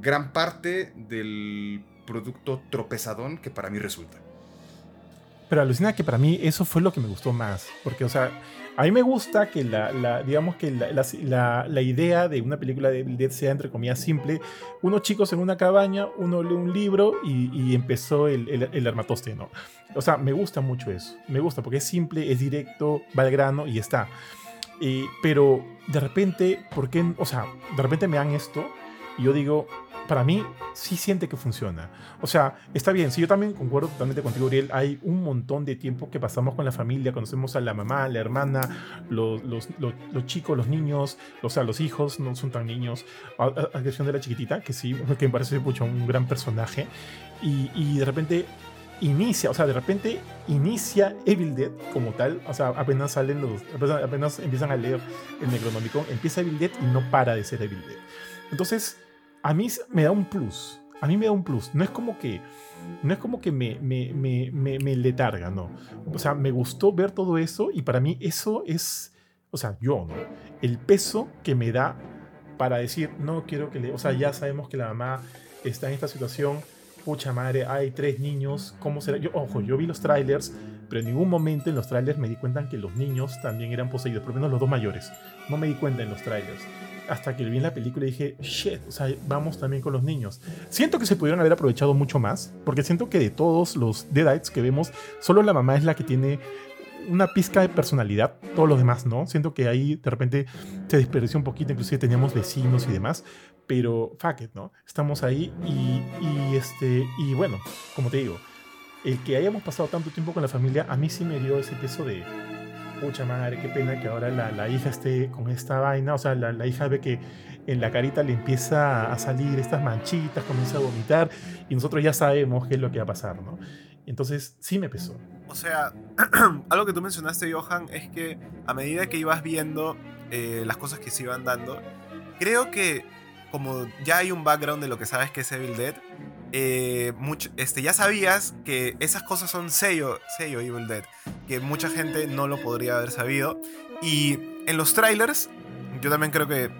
gran parte del producto tropezadón que para mí resulta. Pero alucina que para mí eso fue lo que me gustó más. Porque, o sea, A mí me gusta que la, digamos que la, la, idea de una película de Evil Dead sea entre comillas simple. Unos chicos en una cabaña, uno lee un libro y, empezó el, el, ¿no? O sea, me gusta mucho eso. Me gusta porque es simple, es directo, va al grano y está. pero de repente, ¿por qué? O sea, de repente me dan esto y yo digo, para mí sí siente que funciona. O sea, está bien, si yo también concuerdo totalmente contigo, Uriel, hay un montón de tiempo que pasamos con la familia, conocemos a la mamá, la hermana, los, chicos, los niños, o sea, los hijos no son tan niños, a, excepción de la chiquitita, que sí, que me parece mucho un gran personaje, y, de repente inicia, o sea, de repente inicia Evil Dead como tal, o sea, apenas salen los, apenas empiezan a leer el Necronomicon, empieza Evil Dead y no para de ser Evil Dead. Entonces, a mí me da un plus. A mí me da un plus. No es como que, no es como que me, me, me, me, letarga, no. O sea, me gustó ver todo eso y para mí eso es, o sea, yo, ¿no? El peso que me da para decir, no quiero que le, o sea, ya sabemos que la mamá está en esta situación, pucha madre, hay tres niños, ¿cómo será? Yo, ojo, yo vi los trailers, pero en ningún momento en los trailers me di cuenta que los niños también eran poseídos, por lo menos los dos mayores. No me di cuenta en los trailers hasta que vi en la película dije, shit, o sea, vamos también con los niños. Siento que se pudieron haber aprovechado mucho más, porque siento que de todos los Deadites que vemos, solo la mamá es la que tiene una pizca de personalidad, todos los demás no. Siento que ahí de repente se desperdició un poquito, inclusive teníamos vecinos y demás, pero fuck it, ¿no? Estamos ahí y, y, este, y bueno, como te digo, el que hayamos pasado tanto tiempo con la familia, a mí sí me dio ese peso de pucha madre, qué pena que ahora la, hija esté con esta vaina. O sea, la, hija ve que en la carita le empieza a salir estas manchitas, comienza a vomitar y nosotros ya sabemos qué es lo que va a pasar, ¿no? Entonces sí me pesó. O sea, algo que tú mencionaste, Johan, es que a medida que ibas viendo eh, las cosas que se iban dando, creo que como ya hay un background de lo que sabes que es Evil Dead, eh, este, ya sabías que esas cosas son sello, sello Evil Dead, que mucha gente no lo podría haber sabido. Y en los trailers, yo también creo que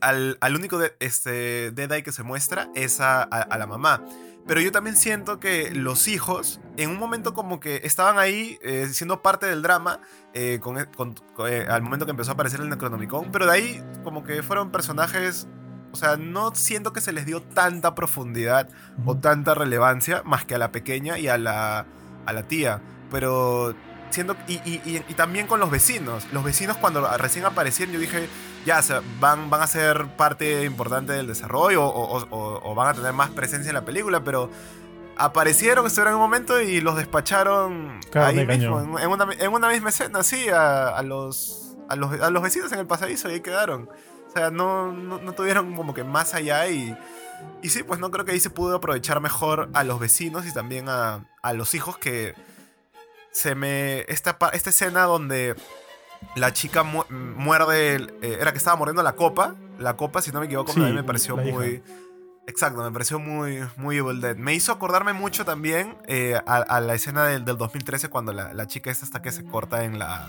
al, único de, este, Dead Eye que se muestra es a, la mamá. Pero yo también siento que los hijos, en un momento como que estaban ahí eh, siendo parte del drama, eh, con, al momento que empezó a aparecer el Necronomicon, pero de ahí como que fueron personajes o sea, no siento que se les dio tanta profundidad o tanta relevancia más que a la pequeña y a la, a la tía. Pero siento. Y, y, y, también con los vecinos. Los vecinos, cuando recién aparecieron, yo dije, ya, van, van a ser parte importante del desarrollo o, van a tener más presencia en la película, pero aparecieron, estuvieron en un momento y los despacharon ahí mismo, en, una, en, una, misma escena, sí, a, a, los, a, los, a los vecinos en el pasadizo y ahí quedaron. O sea, no, no, tuvieron como que más allá y... Y sí, pues no creo que ahí se pudo aprovechar mejor a los vecinos y también a, a los hijos que se me... Esta, esta escena donde la chica muerde... Eh, era que estaba mordiendo la copa. La copa, si no me equivoco, a mí me pareció muy... Exacto, me pareció muy, muy Evil Dead. Me hizo acordarme mucho también eh, a, la escena del, del 2013 cuando la, la, chica esta hasta que se corta en la,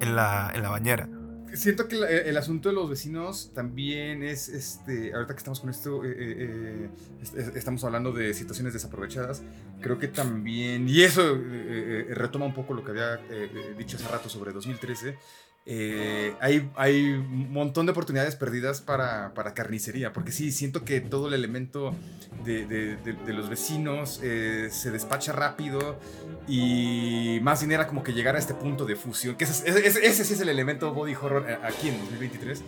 en la, en la bañera siento que el, asunto de los vecinos también es, este, ahorita que estamos con esto, eh, eh, eh, estamos hablando de situaciones desaprovechadas, creo que también, y eso retoma un poco lo que había dicho hace rato sobre 2013, eh, hay, hay un montón de oportunidades perdidas para, para, carnicería, porque sí, siento que todo el elemento de, de, los vecinos eh, se despacha rápido y más bien era como que llegar a este punto de fusión, que ese, ese, sí es el elemento body horror eh, aquí en 2023.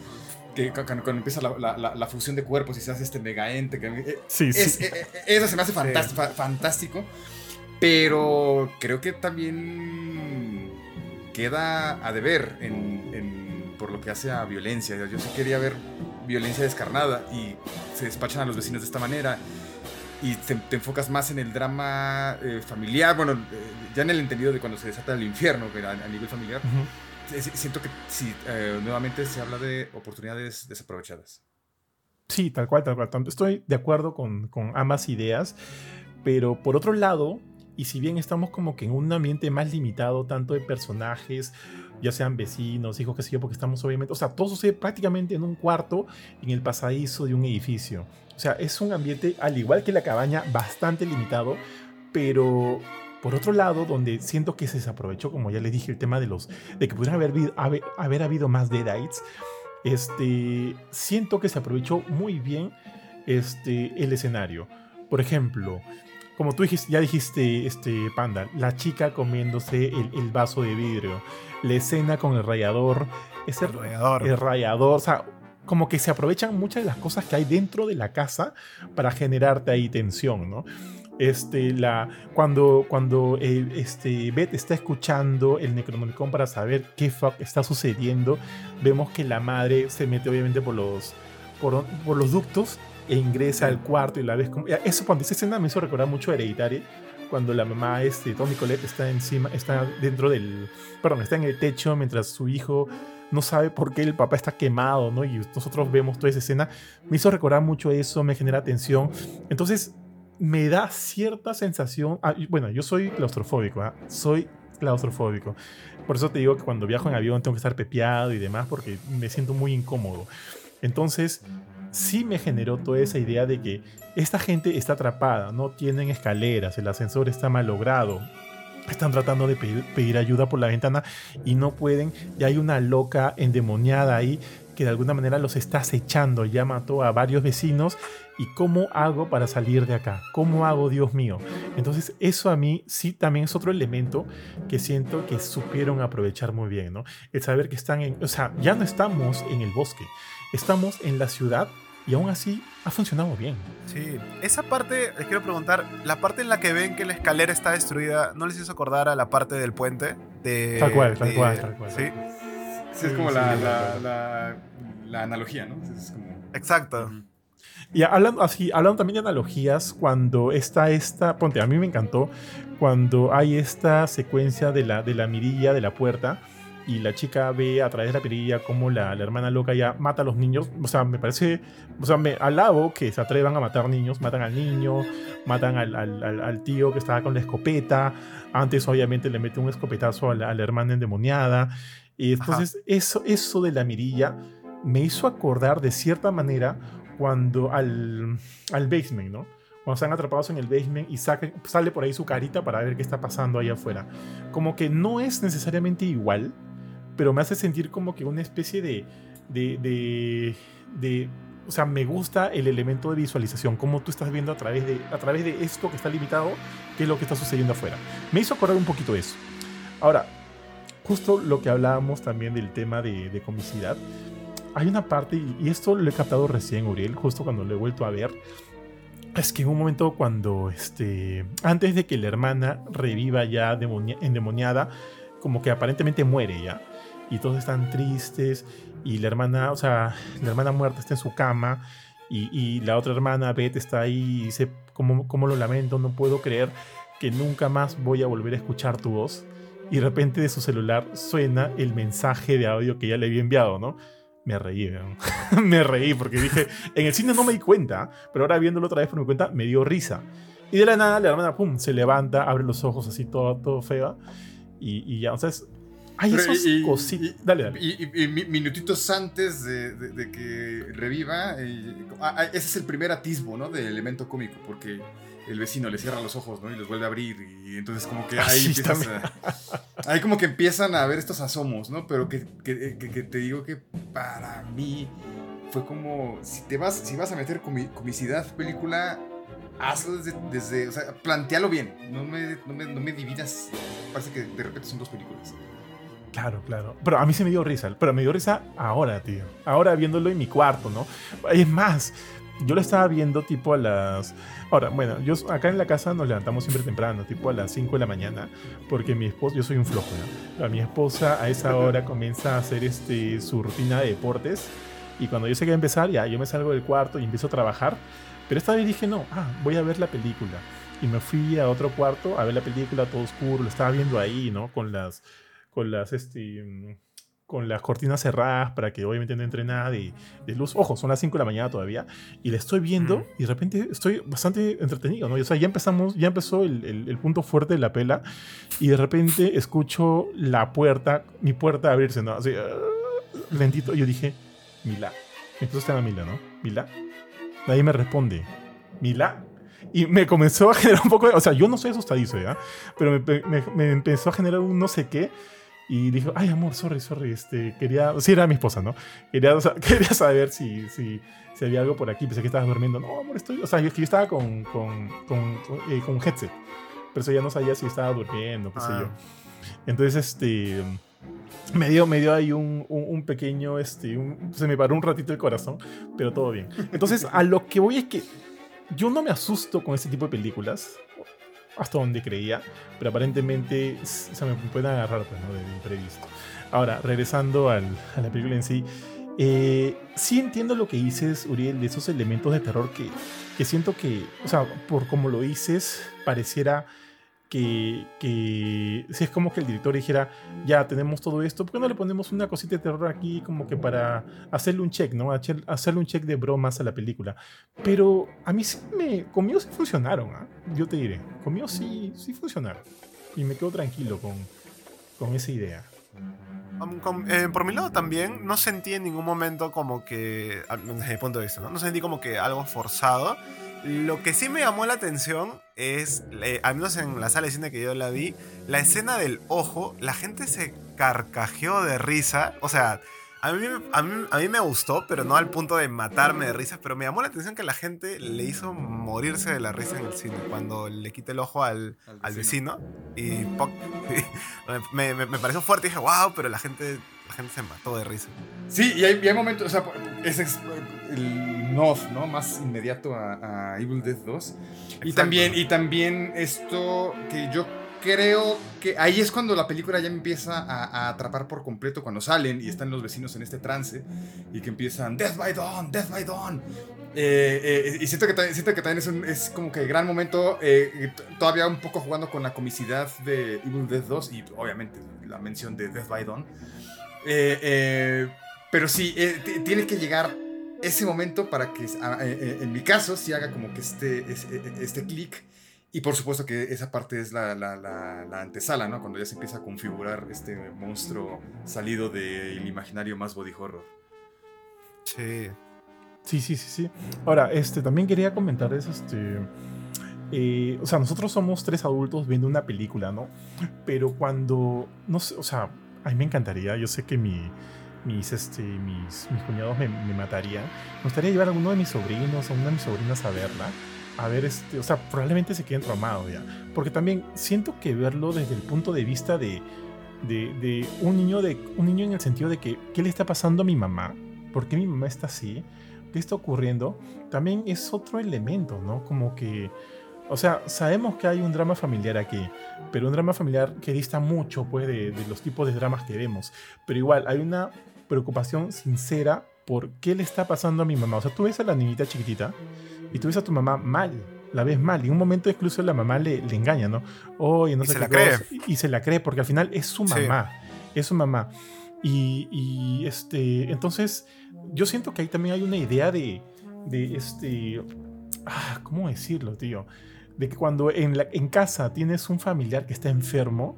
Que cuando, empieza la, la, fusión de cuerpos y se hace este mega ente. Que, sí, sí. eso se me hace fantástico. Pero creo que también queda a deber en, por lo que hace a violencia. Yo sí quería ver violencia descarnada y se despachan a los vecinos de esta manera y te, enfocas más en el drama eh, familiar, bueno, eh, ya en el entendido de cuando se desata el infierno, pero a, nivel familiar. Siento que sí, eh, nuevamente se habla de oportunidades desaprovechadas. Sí, tal cual, tal cual. Estoy de acuerdo con, con ambas ideas, pero por otro lado, y si bien estamos como que en un ambiente más limitado, tanto de personajes, ya sean vecinos, hijos, qué sé yo, porque estamos obviamente, o sea, todo sucede prácticamente en un cuarto, en el pasadizo de un edificio. O sea, es un ambiente, al igual que la cabaña, bastante limitado, pero Por otro lado, donde siento que se desaprovechó, como ya les dije, el tema de los de que pudieran haber, haber, haber habido más Deadites, este, siento que se aprovechó muy bien este, el escenario. Por ejemplo, como tú dijiste, ya dijiste, este, Panda, la chica comiéndose el, vaso de vidrio, la escena con el rayador, ese el rayador. el rayador, o sea, como que se aprovechan muchas de las cosas que hay dentro de la casa para generarte ahí tensión, ¿no? Este, la, cuando cuando eh, este, Beth está escuchando el Necronomicon para saber qué fuck está sucediendo, vemos que la madre se mete obviamente por los, por, por los ductos e ingresa al cuarto y la ves como... Eso cuando esa escena me hizo recordar mucho a Hereditary, cuando la mamá, este, Tony Colette, está encima, está dentro del... Perdón, está en el techo mientras su hijo no sabe por qué el papá está quemado, ¿no? Y nosotros vemos toda esa escena. Me hizo recordar mucho eso, me genera tensión. Entonces, me da cierta sensación... Ah, bueno, yo soy claustrofóbico, ¿ah? Soy claustrofóbico. Por eso te digo que cuando viajo en avión tengo que estar pepeado y demás porque me siento muy incómodo. Entonces, sí me generó toda esa idea de que esta gente está atrapada, no tienen escaleras, el ascensor está mal logrado. Están tratando de pedir, ayuda por la ventana y no pueden. Y hay una loca endemoniada ahí que de alguna manera los está acechando. Ya mató a varios vecinos. ¿Y cómo hago para salir de acá? ¿Cómo hago, Dios mío? Entonces, eso a mí sí también es otro elemento que siento que supieron aprovechar muy bien, ¿no? El saber que están en. O sea, ya no estamos en el bosque, estamos en la ciudad y aún así ha funcionado bien. Sí, esa parte, les quiero preguntar, la parte en la que ven que la escalera está destruida, ¿no les hizo acordar a la parte del puente? De, tal cual, tal cual, tal cual. Sí, sí es como la, la, la, analogía, ¿no? Es como... Exacto. Y hablando, así, hablando también de analogías, cuando está esta, ponte, a mí me encantó, cuando hay esta secuencia de la, de la mirilla de la puerta, y la chica ve a través de la perilla cómo la, la, hermana loca ya mata a los niños. O sea, me parece, o sea, me alabo que se atrevan a matar niños. Matan al niño, matan al, al, al tío que estaba con la escopeta. Antes, obviamente, le mete un escopetazo a la, hermana endemoniada. Y entonces, eso, eso de la mirilla me hizo acordar de cierta manera cuando al, al basement, ¿no? Cuando están atrapados en el basement y sale por ahí su carita para ver qué está pasando ahí afuera. Como que no es necesariamente igual, pero me hace sentir como que una especie de, de, de, o sea, me gusta el elemento de visualización, como tú estás viendo a través, de, a través de esto que está limitado, qué es lo que está sucediendo afuera. Me hizo acordar un poquito eso. Ahora, justo lo que hablábamos también del tema de, de comicidad, hay una parte, y esto lo he captado recién, Uriel, justo cuando lo he vuelto a ver, es que en un momento cuando, este, antes de que la hermana reviva ya endemoniada, como que aparentemente muere ya, y todos están tristes y la hermana, o sea, la hermana muerta está en su cama y, la otra hermana, Beth, está ahí y dice, ¿cómo, ¿cómo, lo lamento? No puedo creer que nunca más voy a volver a escuchar tu voz. Y de repente de su celular suena el mensaje de audio que ya le había enviado, ¿no? Me reí, me reí porque dije, en el cine no me di cuenta, pero ahora viéndolo otra vez por mi cuenta me dio risa. Y de la nada la hermana, pum, se levanta, abre los ojos así todo, todo fea. Y, y ya, o hay esos cositas. Dale, dale. Y, minutitos antes de, que reviva, ah, ah, ese es el primer atisbo, ¿no? De elemento cómico, porque el vecino le cierra los ojos, ¿no? Y los vuelve a abrir. Y entonces como que ahí Ahí como que empiezan a ver estos asomos, ¿no? Pero que, te digo que para mí fue como... Si te vas, si vas a meter comicidad película, hazlo desde, desde, o sea, plantealo bien. No me, no me, no me dividas. Parece que de repente son dos películas. Claro, claro. Pero a mí se me dio risa. Pero me dio risa ahora, tío. Ahora viéndolo en mi cuarto, ¿no? Es más, yo lo estaba viendo tipo a las... Ahora, bueno, yo acá en la casa nos levantamos siempre temprano, tipo a las 5 de la mañana, porque mi esposa, yo soy un flojo, ¿no? mi esposa a esa hora comienza a hacer este, su rutina de deportes y cuando yo sé que va a empezar, ya, yo me salgo del cuarto y empiezo a trabajar, pero esta vez dije, no, ah, voy a ver la película. Y me fui a otro cuarto a ver la película todo oscuro, lo estaba viendo ahí, ¿no? Con las con las, este, mm, con las cortinas cerradas para que obviamente no entre nada de, luz. Ojo, son las 5 de la mañana todavía. Y la estoy viendo y de repente estoy bastante entretenido, ¿no? O sea, ya empezamos, ya empezó el, punto fuerte de la pela y de repente escucho la puerta, mi puerta abrirse, ¿no? Así, uh, lentito. Y yo dije, Mila. Entonces llama Mila, ¿no? Mila. Nadie me responde. Mila. Y me comenzó a generar un poco, de, o sea, yo no soy asustadizo, ¿ya? Pero me, empezó a generar un no sé qué. Y dijo, ay, amor, sorry, sorry, este, quería, sí, era mi esposa, ¿no? Quería, quería saber si, si, si, había algo por aquí, pensé que estabas durmiendo. No, amor, estoy, o sea, yo, yo estaba con, con, con, eh, con, un headset, pero eso ya no sabía si estaba durmiendo, qué sé yo. Ah. Entonces, este, me dio, me dio ahí un, un, pequeño, este, se me paró un ratito el corazón, pero todo bien. Entonces, a lo que voy es que yo no me asusto con ese tipo de películas, hasta donde creía, pero aparentemente se me pueden agarrar pues, ¿no? del imprevisto. Ahora, regresando al, a la película en sí, eh, sí entiendo lo que dices, Uriel, de esos elementos de terror que, que siento que, o sea, por como lo dices, pareciera que, que si es como que el director dijera, ya tenemos todo esto, ¿por qué no le ponemos una cosita de terror aquí como que para hacerle un check, ¿no? Hacerle un check de bromas a la película. Pero a mí sí me, conmigo sí funcionaron, ¿ah? yo te diré, conmigo sí, sí funcionaron. Y me quedo tranquilo con, con esa idea. Eh, por mi lado también no sentí en ningún momento como que, desde mi punto de vista, ¿no? no sentí como que algo forzado lo que sí me llamó la atención es, eh, al menos en la sala de cine que yo la vi, la escena del ojo, la gente se carcajeó de risa. O sea, a mí, a, mí, me gustó, pero no al punto de matarme de risa. Pero me llamó la atención que la gente le hizo morirse de la risa en el cine. Cuando le quité el ojo al, al vecino. y me, me, me, pareció fuerte y dije, wow, pero la gente, la gente se mató de risa. Sí, y hay, momentos, o sea, es, el NOF, ¿no? Más inmediato a, Evil Dead 2. Y también, y también esto que yo creo que ahí es cuando la película ya empieza a, atrapar por completo cuando salen y están los vecinos en este trance y que empiezan Death by Dawn, Death by Dawn. Eh, eh, y siento que, siento que también es, un, es como que gran momento, eh, todavía un poco jugando con la comicidad de Evil Dead 2 y obviamente la mención de Death by Dawn. pero sí, tiene que llegar ese momento para que, ah, eh, eh, en mi caso, sí haga como que este, eh, este clic. Y por supuesto que esa parte es la, la, la, antesala, ¿no? Cuando ya se empieza a configurar este monstruo salido del imaginario más body horror. Sí. Sí, sí, sí, sí. Ahora, este, también quería comentarles, este... o sea, nosotros somos tres adultos viendo una película, ¿no? Pero cuando, no sé, o sea, a mí me encantaría, yo sé que mi, mis, este, mis, mis cuñados me, me, matarían. Me gustaría llevar a uno de mis sobrinos o una de mis sobrinas a verla. A ver, este, o sea, probablemente se queden traumados ya. Porque también siento que verlo desde el punto de vista de, de, de, un, niño de un niño en el sentido de que, ¿qué le está pasando a mi mamá? ¿Por qué mi mamá está así? ¿Qué está ocurriendo? También es otro elemento, ¿no? Como que o sea, sabemos que hay un drama familiar aquí, pero un drama familiar que dista mucho pues, de, de, los tipos de dramas que vemos. Pero igual, hay una preocupación sincera por qué le está pasando a mi mamá. O sea, tú ves a la niñita chiquitita y tú ves a tu mamá mal, la ves mal. Y en un momento incluso la mamá le, le engaña, ¿no? Oye, no y se la cree. Y se la cree porque al final es su mamá. Es su mamá. Y, y, este, entonces, yo siento que ahí también hay una idea de, de este, ah, ¿cómo decirlo, tío? De que cuando en, la, en casa tienes un familiar que está enfermo,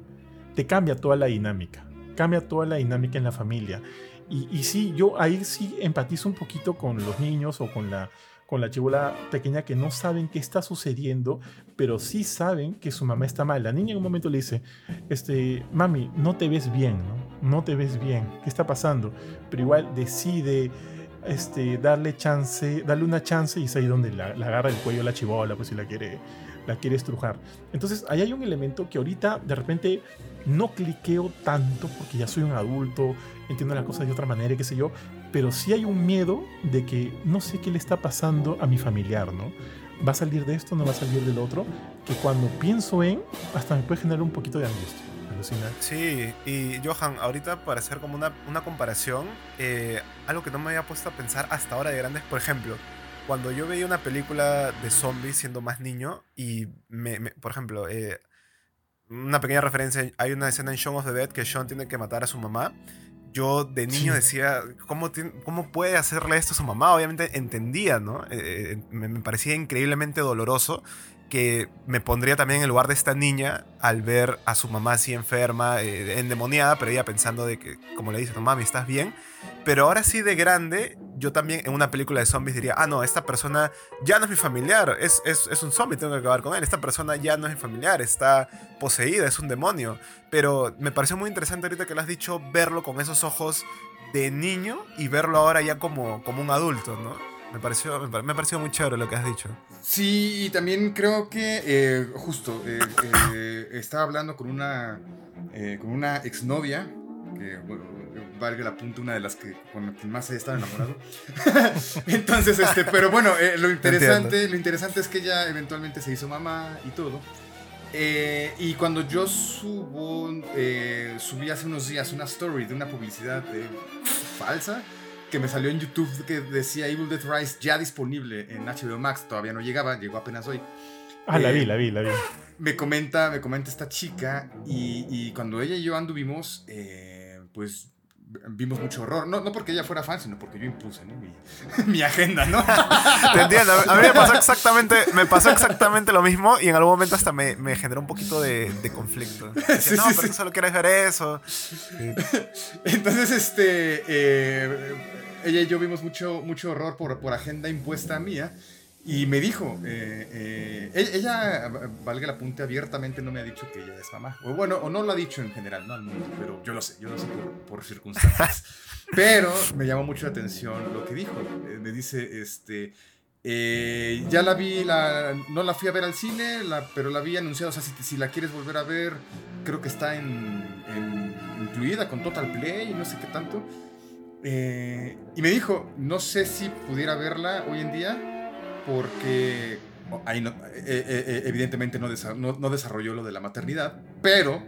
te cambia toda la dinámica. Cambia toda la dinámica en la familia. Y, sí, yo ahí sí empatizo un poquito con los niños o con la, con la chivola pequeña que no saben qué está sucediendo, pero sí saben que su mamá está mal. La niña en un momento le dice, este, mami, no te ves bien, ¿no? No te ves bien, ¿qué está pasando? Pero igual decide este, darle chance, darle una chance y es ahí donde la, agarra el cuello la chivola, pues si la quiere, la quiere estrujar. Entonces ahí hay un elemento que ahorita de repente no cliqueo tanto porque ya soy un adulto, entiendo las cosas de otra manera, qué sé yo, pero sí hay un miedo de que no sé qué le está pasando a mi familiar, ¿no? ¿Va a salir de esto? ¿No va a salir del otro? Que cuando pienso en, hasta me puede generar un poquito de angustia. Sí, y Johan, ahorita para hacer como una, una comparación, eh, algo que no me había puesto a pensar hasta ahora de grandes, por ejemplo, cuando yo veía una película de zombies siendo más niño y, me, por ejemplo, eh, una pequeña referencia, hay una escena en Shaun of the Dead que Sean tiene que matar a su mamá. Yo de niño decía, ¿cómo, ¿cómo puede hacerle esto a su mamá? Obviamente entendía, ¿no? Eh, eh, me, parecía increíblemente doloroso que me pondría también en el lugar de esta niña al ver a su mamá así enferma, eh, endemoniada, pero ella pensando de que, como le dice, no mami, ¿estás bien? Pero ahora sí de grande, yo también en una película de zombies diría, ah, no, esta persona ya no es mi familiar, es, es, es un zombie, tengo que acabar con él, esta persona ya no es mi familiar, está poseída, es un demonio. Pero me pareció muy interesante ahorita que lo has dicho, verlo con esos ojos de niño y verlo ahora ya como, como un adulto, ¿no? Me pareció, me, pareció muy chévere lo que has dicho. Sí, y también creo que eh, justo eh, eh, estaba hablando con una, con una exnovia, que bueno, valga la punta, una de las que con la que más he estado enamorado. Entonces, este, pero bueno, lo, interesante, lo interesante es que ella eventualmente se hizo mamá y todo. y cuando yo subo, subí hace unos días una story de una publicidad falsa que me salió en YouTube que decía Evil Death Rise ya disponible en HBO Max, todavía no llegaba, llegó apenas hoy. Ah, la vi, eh, la vi, la vi. Me comenta, me comenta esta chica y, cuando ella y yo anduvimos, eh, pues vimos mucho horror. No, no porque ella fuera fan, sino porque yo impuse mi, agenda, ¿no? Te entiendo. A mí me pasó exactamente, me pasó exactamente lo mismo y en algún momento hasta me, me generó un poquito de, conflicto. no, pero solo quieres ver eso. Entonces, este. Eh, ella y yo vimos mucho, mucho horror por, por agenda impuesta mía. Y me dijo, eh, eh, ella, valga la punta abiertamente, no me ha dicho que ella es mamá. O bueno, o no lo ha dicho en general, no al mundo, pero yo lo sé, yo lo sé por, circunstancias. pero me llamó mucho la atención lo que dijo. Eh, me dice, este, ya la vi, la, no la fui a ver al cine, la, pero la vi anunciada. O sea, si, si, la quieres volver a ver, creo que está en, incluida con Total Play y no sé qué tanto. Eh, y me dijo, no sé si pudiera verla hoy en día porque ahí no, eh, eh, evidentemente no, no, desarrolló lo de la maternidad, pero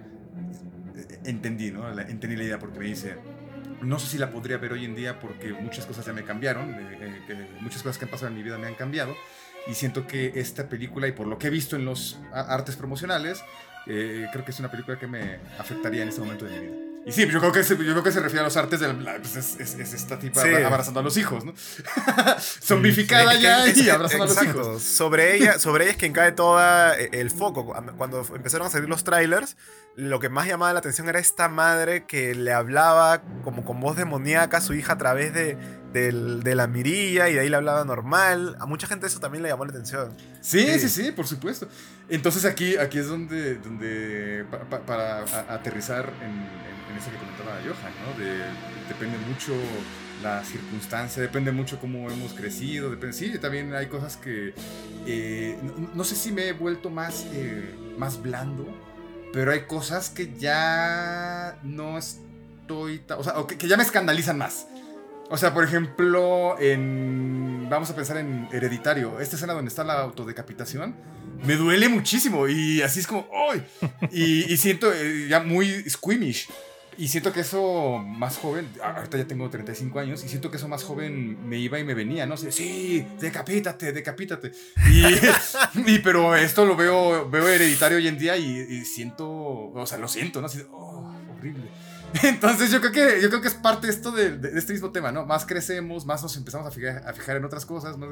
entendí, ¿no? entendí la idea porque me dice, no sé si la podría ver hoy en día porque muchas cosas ya me cambiaron, muchas cosas que han pasado en mi vida me han cambiado y siento que esta película y por lo que he visto en los artes promocionales, creo que es una película que me afectaría en este momento de mi vida. Y sí, yo creo que se, yo creo que se refiere a los artes de pues es, es, esta tipa abrazando a los hijos, ¿no? Zombificada ya y abrazando a los hijos. Sobre ella, sobre ella es quien cae todo eh, el foco. Cuando empezaron a salir los trailers, lo que más llamaba la atención era esta madre que le hablaba como con voz demoníaca a su hija a través de, de la mirilla y de ahí le hablaba normal. A mucha gente eso también le llamó la atención. Sí, sí, sí, por supuesto. Entonces aquí, aquí es donde, donde para aterrizar en en eso que comentaba Johan, ¿no? depende mucho la circunstancia, depende mucho cómo hemos crecido, depende, sí, también hay cosas que, eh, no, sé si me he vuelto más, eh, más blando, pero hay cosas que ya no estoy, o sea, que, ya me escandalizan más. O sea, por ejemplo, en. Vamos a pensar en Hereditario. Esta escena donde está la autodecapitación. Me duele muchísimo. Y así es como. ¡Ay! Y, y siento eh, ya muy squeamish. Y siento que eso más joven, ahorita ya tengo 35 años, y siento que eso más joven me iba y me venía, ¿no? sé, sí, decapítate, decapítate. Y, pero esto lo veo, veo hereditario hoy en día y, siento, o sea, lo siento, ¿no? Así, oh, horrible. Entonces yo creo que, yo creo que es parte esto de, de, este mismo tema, ¿no? Más crecemos, más nos empezamos a fijar, a fijar en otras cosas, ¿no?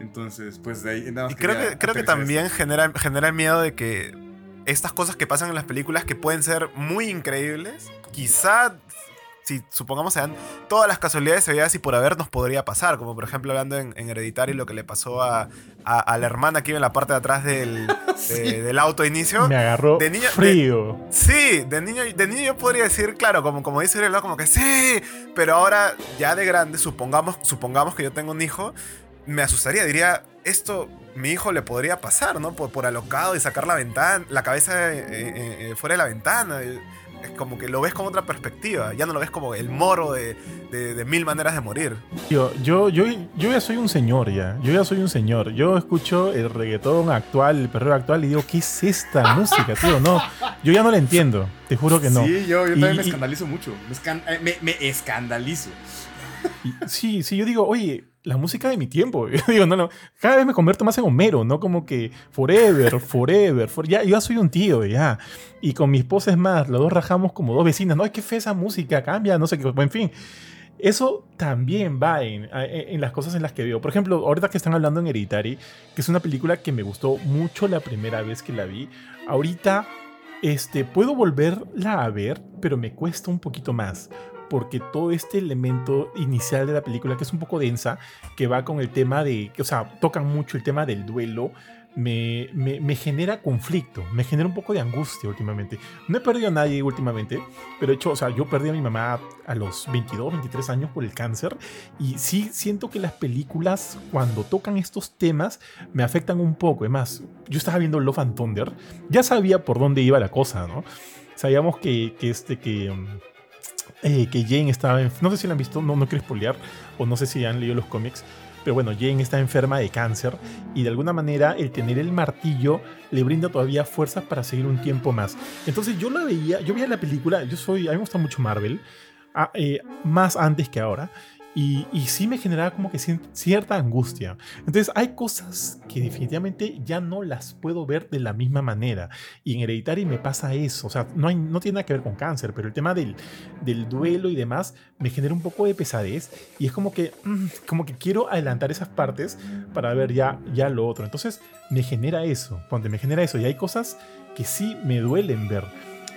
Entonces, pues de ahí nada más. Y creo que, creo que también genera, genera el miedo de que estas cosas que pasan en las películas que pueden ser muy increíbles, quizá si supongamos sean todas las casualidades se si por haber nos podría pasar, como por ejemplo hablando en, en Hereditary lo que le pasó a, a, la hermana que iba en la parte de atrás del, del auto inicio. Me agarró de niño, frío. sí, de niño, de niño yo podría decir, claro, como, como dice ¿no? como que sí, pero ahora ya de grande, supongamos, supongamos que yo tengo un hijo, me asustaría, diría, esto mi hijo le podría pasar, ¿no? Por, por alocado y sacar la ventana, la cabeza eh, eh, eh, fuera de la ventana. Es como que lo ves con otra perspectiva. Ya no lo ves como el moro de, de, mil maneras de morir. Yo, yo, yo, yo ya soy un señor ya. Yo ya soy un señor. Yo escucho el reggaetón actual, el perreo actual y digo, ¿qué es esta música, tío? No, yo ya no la entiendo. Te juro que no. Sí, yo, yo también me escandalizo mucho. Me, me, escandalizo. sí, sí, yo digo, oye, la música de mi tiempo. Yo digo, no, no, cada vez me convierto más en Homero, ¿no? Como que forever, forever, ya, yo soy un tío, ya. Y con mi esposa es más, los dos rajamos como dos vecinas, no, es que fe esa música, cambia, no sé qué, en fin. Eso también va en, en, las cosas en las que veo. Por ejemplo, ahorita que están hablando en Hereditary, que es una película que me gustó mucho la primera vez que la vi, ahorita este, puedo volverla a ver, pero me cuesta un poquito más porque todo este elemento inicial de la película, que es un poco densa, que va con el tema de, o sea, tocan mucho el tema del duelo, me, me, genera conflicto, me genera un poco de angustia últimamente. No he perdido a nadie últimamente, pero de hecho, o sea, yo perdí a mi mamá a los 22, 23 años por el cáncer y sí siento que las películas cuando tocan estos temas me afectan un poco. Además, yo estaba viendo Love and Thunder, ya sabía por dónde iba la cosa, ¿no? Sabíamos que, que este, que... Um, eh, que Jane estaba no sé si la han visto, no, no quiero spoilear, o no sé si han leído los cómics, pero bueno, Jane está enferma de cáncer y de alguna manera el tener el martillo le brinda todavía fuerzas para seguir un tiempo más. Entonces yo la veía, yo veía la película, yo soy, a mí me gusta mucho Marvel, ah, eh, más antes que ahora. Y, sí me generaba como que cierta angustia. Entonces hay cosas que definitivamente ya no las puedo ver de la misma manera. Y en Hereditary me pasa eso. O sea, no, no tiene nada que ver con cáncer, pero el tema del, del duelo y demás me genera un poco de pesadez. Y es como que, mm, como que quiero adelantar esas partes para ver ya, ya lo otro. Entonces me genera eso. Ponte, me genera eso. Y hay cosas que sí me duelen ver.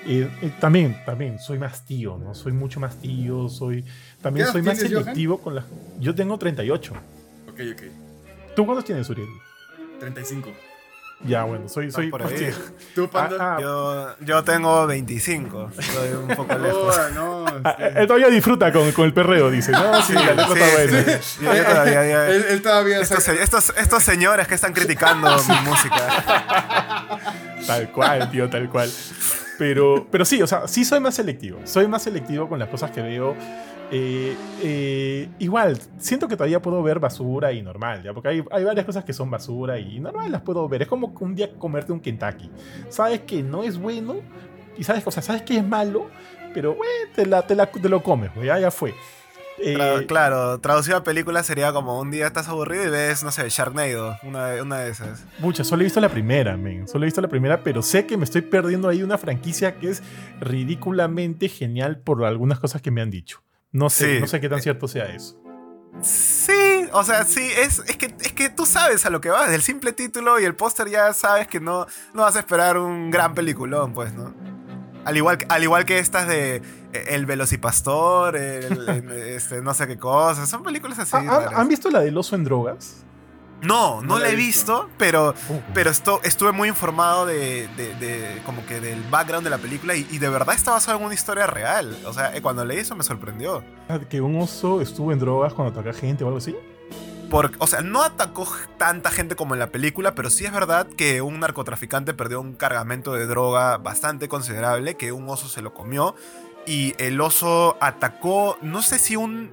Eh, eh, también, también, soy más tío, ¿no? Soy mucho más tío, soy... También soy más selectivo con las... Yo tengo 38. Ok, ok. ¿Tú cuántos tienes, Uriel? 35. Ya, bueno, soy, soy por ahí. ¿Tú, Panda? Ah, ah. yo, yo, tengo 25. Estoy un poco lejos. no, ah, él todavía disfruta con, con, el perreo, dice. No, sí, la sí, está buena. Yo, todavía, él, todavía estos, estos, estos, señores que están criticando mi música. Tal cual, tío, tal cual. Pero, pero sí, o sea, sí soy más selectivo. Soy más selectivo con las cosas que veo. Eh, eh, igual, siento que todavía puedo ver basura y normal, ¿ya? Porque hay, hay, varias cosas que son basura y normal las puedo ver. Es como un día comerte un Kentucky. Sabes que no es bueno y sabes, o sea, sabes que es malo, pero, güey, te, la, te, la, te lo comes, ya, ya fue. Claro, traducido a película sería como un día estás aburrido y ves, no sé, Sharknado, una de, una de esas. Muchas, solo he visto la primera, men. Solo he visto la primera, pero sé que me estoy perdiendo ahí una franquicia que es ridículamente genial por algunas cosas que me han dicho. No sé, no sé qué tan eh, cierto sea eso. Sí, o sea, sí, es, es, que, es que tú sabes a lo que vas. Del simple título y el póster ya sabes que no, no vas a esperar un gran peliculón, pues, ¿no? Al igual, al igual que estas de El Velocipastor, el, este, no sé qué cosas. Son películas así. Ah, ¿Han, visto la del oso en drogas? No, no, la he visto, pero, pero esto, estuve muy informado de, de, como que del background de la película y, de verdad está basado en una historia real. O sea, eh, cuando leí eso me sorprendió. Ah, ¿Que un oso estuvo en drogas cuando ataca gente o algo así? o sea, no atacó tanta gente como en la película, pero sí es verdad que un narcotraficante perdió un cargamento de droga bastante considerable, que un oso se lo comió. Y el oso atacó, no sé si un,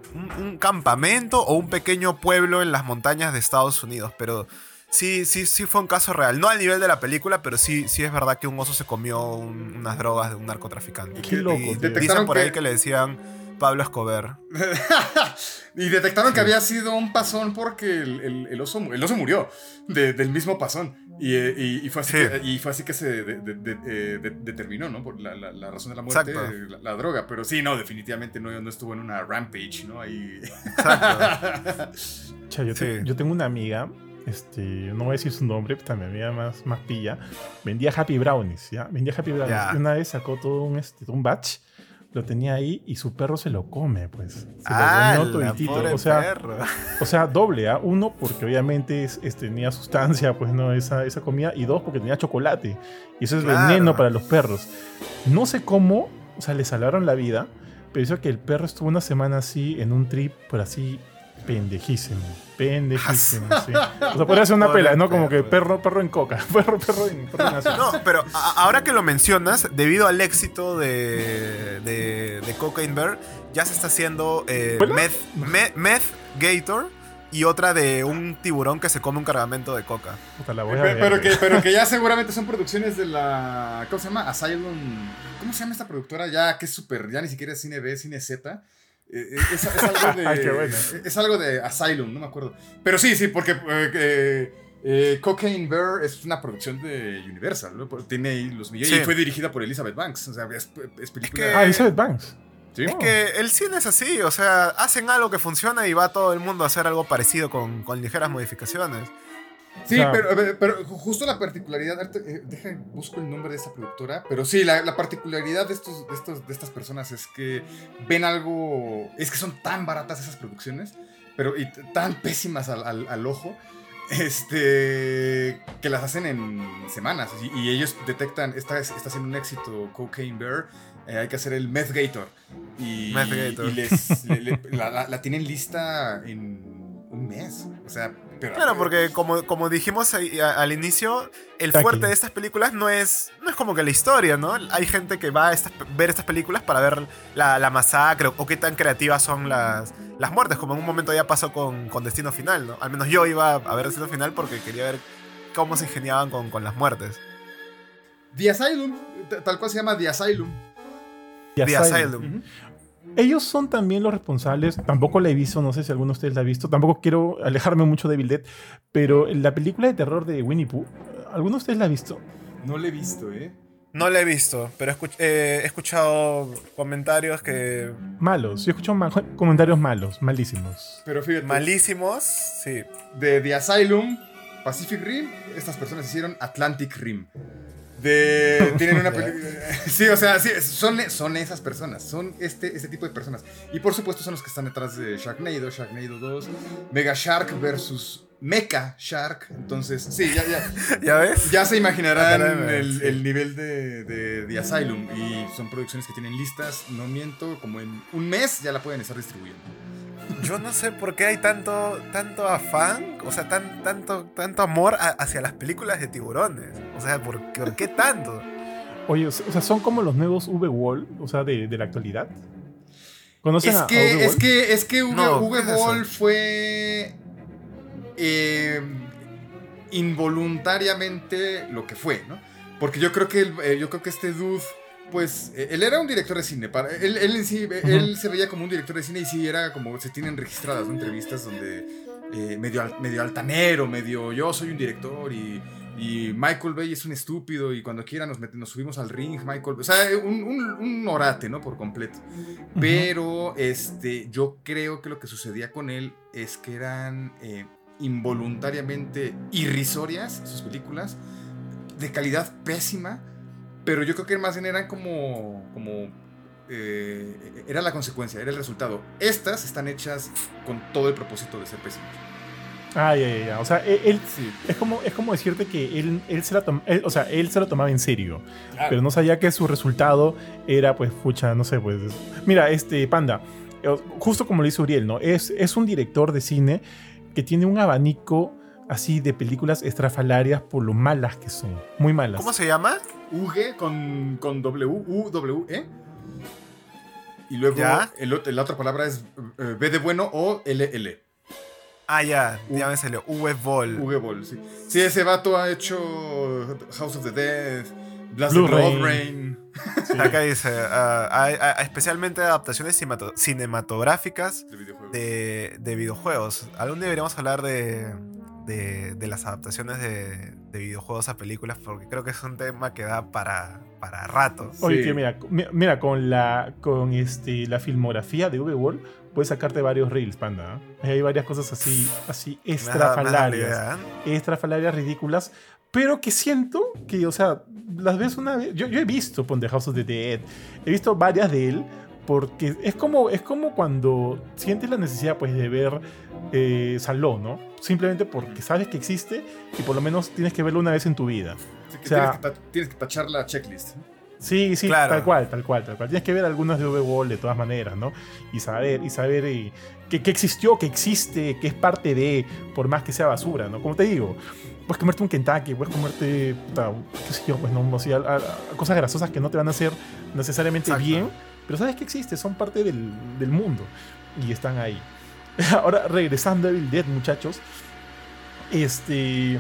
campamento o un pequeño pueblo en las montañas de Estados Unidos, pero sí, sí, sí fue un caso real. No al nivel de la película, pero sí, sí es verdad que un oso se comió unas drogas de un narcotraficante. Qué loco. Y dicen por ahí que le decían Pablo Escobar. y detectaron que había sido un pasón porque el, oso, el oso murió del mismo pasón. Y, y, fue, así que, y fue así que se eh, determinó, ¿no? Por la, la, razón de la muerte, la, droga. Pero sí, no, definitivamente no, no estuvo en una rampage, ¿no? Ahí. Exacto. yo, tengo una amiga este, no voy a decir su nombre, también amiga más, más pilla, vendía Happy Brownies, ¿ya? Vendía Happy Brownies. Y una vez sacó todo un, este, un batch lo tenía ahí y su perro se lo come, pues. Se ah, lo O sea, o sea, doble, ¿ah? Uno, porque obviamente es, tenía sustancia, pues no, esa, esa comida. Y dos, porque tenía chocolate. Y eso es veneno para los perros. No sé cómo, o sea, le salvaron la vida. Pero eso que el perro estuvo una semana así, en un trip, por así, pendejísimo. Pendejísimo, sí. O sea, podría ser una pela, ¿no? Como que perro, perro en coca. Perro, perro en, perro No, pero ahora que lo mencionas, debido al éxito de, de, de Cocaine Bear, ya se está haciendo eh, meth, meth, Gator y otra de un tiburón que se come un cargamento de coca. pero, que, pero que ya seguramente son producciones de la. ¿Cómo se llama? Asylum. ¿Cómo se llama esta productora? Ya que es súper. Ya ni siquiera es cine B, cine Z. Eh, eh, es, algo de, es algo de Asylum, no me acuerdo. Pero sí, sí, porque eh, Cocaine Bear es una producción de Universal, ¿no? Tiene ahí los millones y fue dirigida por Elizabeth Banks. O sea, es, película. ah, Elizabeth Banks. Es que el cine es así, o sea, hacen algo que funciona y va todo el mundo a hacer algo parecido con, con ligeras modificaciones. Sí, pero, pero, justo la particularidad, eh, deja, busco el nombre de esa productora, pero sí, la, la particularidad de, estos, de, estos, de estas personas es que ven algo, es que son tan baratas esas producciones, pero y tan pésimas al, al, al ojo, este que las hacen en semanas y, ellos detectan está, está siendo un éxito Cocaine Bear eh, hay que hacer el Meth Gator y, y les, la, la, tienen lista en un mes o sea claro, porque como, como dijimos al inicio, el fuerte de estas películas no es, no es como que la historia, ¿no? Hay gente que va a ver estas películas para ver la, masacre o, qué tan creativas son las, las muertes, como en un momento ya pasó con, con, Destino Final, ¿no? Al menos yo iba a ver Destino Final porque quería ver cómo se ingeniaban con, con las muertes. The Asylum, tal cual se llama The Asylum. The, Asylum ellos son también los responsables. Tampoco la he visto, no sé si alguno de ustedes la ha visto. Tampoco quiero alejarme mucho de Bill Dead, pero la película de terror de Winnie Pooh, ¿alguno de ustedes la ha visto? No la he visto, ¿eh? No la he visto, pero he escuchado comentarios que. Malos, yo he escuchado comentarios malos, malísimos. Pero fíjate. Malísimos, sí. De The Asylum, Pacific Rim, estas personas hicieron Atlantic Rim. De, tienen una película. Sí, o sea, sí, son, son esas personas. Son este, este tipo de personas. Y por supuesto son los que están detrás de Sharknado, Sharknado 2, Mega Shark versus Mecha Shark. Entonces, sí, ya, ya. ¿Ya ves? Ya se imaginarán el, el, nivel de, de, de, Asylum. Y son producciones que tienen listas, no miento, como en un mes ya la pueden estar distribuyendo yo no sé por qué hay tanto, tanto afán, o sea, tan, tanto, tanto amor hacia las películas de tiburones. O sea, ¿por, qué tanto? Oye, o sea, son como los nuevos V-Wall, o sea, de, la actualidad. ¿Conocen es que, Es que, es que V-Wall fue eh, involuntariamente lo que fue, ¿no? Porque yo creo que, eh, yo creo que este dude pues eh, él era un director de cine. Para, él, él sí, él se veía como un director de cine y sí era como se tienen registradas entrevistas donde eh, medio, medio altanero, medio yo soy un director y, y, Michael Bay es un estúpido y cuando quiera nos, nos subimos al ring, Michael O sea, un, un, orate, ¿no? Por completo. Pero este, yo creo que lo que sucedía con él es que eran eh, involuntariamente irrisorias sus películas, de calidad pésima pero yo creo que más bien eran como. como eh, era la consecuencia, era el resultado. Estas están hechas con todo el propósito de ser pésimas. Ah, ya, ya, ya. O sea, él, es, como, es como decirte que él, él se la o sea, él se lo tomaba en serio. Pero no sabía que su resultado era, pues, pucha, no sé, pues. Mira, este Panda, eh, justo como lo dice Uriel, ¿no? Es, es un director de cine que tiene un abanico así de películas estrafalarias por lo malas que son. Muy malas. ¿Cómo se llama? UG con, con W, U, W, E. Y luego la otra palabra es eh, B de bueno o L, L. Ah, ya, ya me salió. V Ball. V Ball, sí. Sí, ese vato ha hecho House of the Dead, Blast of Rain. Rain. Acá dice, uh, especialmente adaptaciones cinematográficas de, de videojuegos. Algún día deberíamos hablar de, de, las adaptaciones de, videojuegos a películas, porque creo que es un tema que da para, para rato. Oye, mira, mira, con la con este la filmografía de V-World puedes sacarte varios reels, panda. ¿eh? Hay varias cosas así, así estrafalarias. Estrafalarias ridículas. Pero que siento que, o sea, las ves una vez. Yo, yo he visto Ponte House of the Dead. He visto varias de él porque es como, es como cuando sientes la necesidad pues, de ver eh, Saló, ¿no? Simplemente porque sabes que existe y por lo menos tienes que verlo una vez en tu vida. o sea, tienes, que tachar la checklist. Sí, sí, tal cual, tal cual, tal cual. Tienes que ver algunas de V-Wall de todas maneras, ¿no? Y saber, y saber eh, que, existió, que existe, que es parte de, por más que sea basura, ¿no? Como te digo, puedes comerte un Kentucky, puedes comerte, qué sé yo, pues no, no sé, cosas grasosas que no te van a hacer necesariamente bien pero sabes que existe, son parte del, del mundo y están ahí. Ahora, regresando a Evil Dead, muchachos, este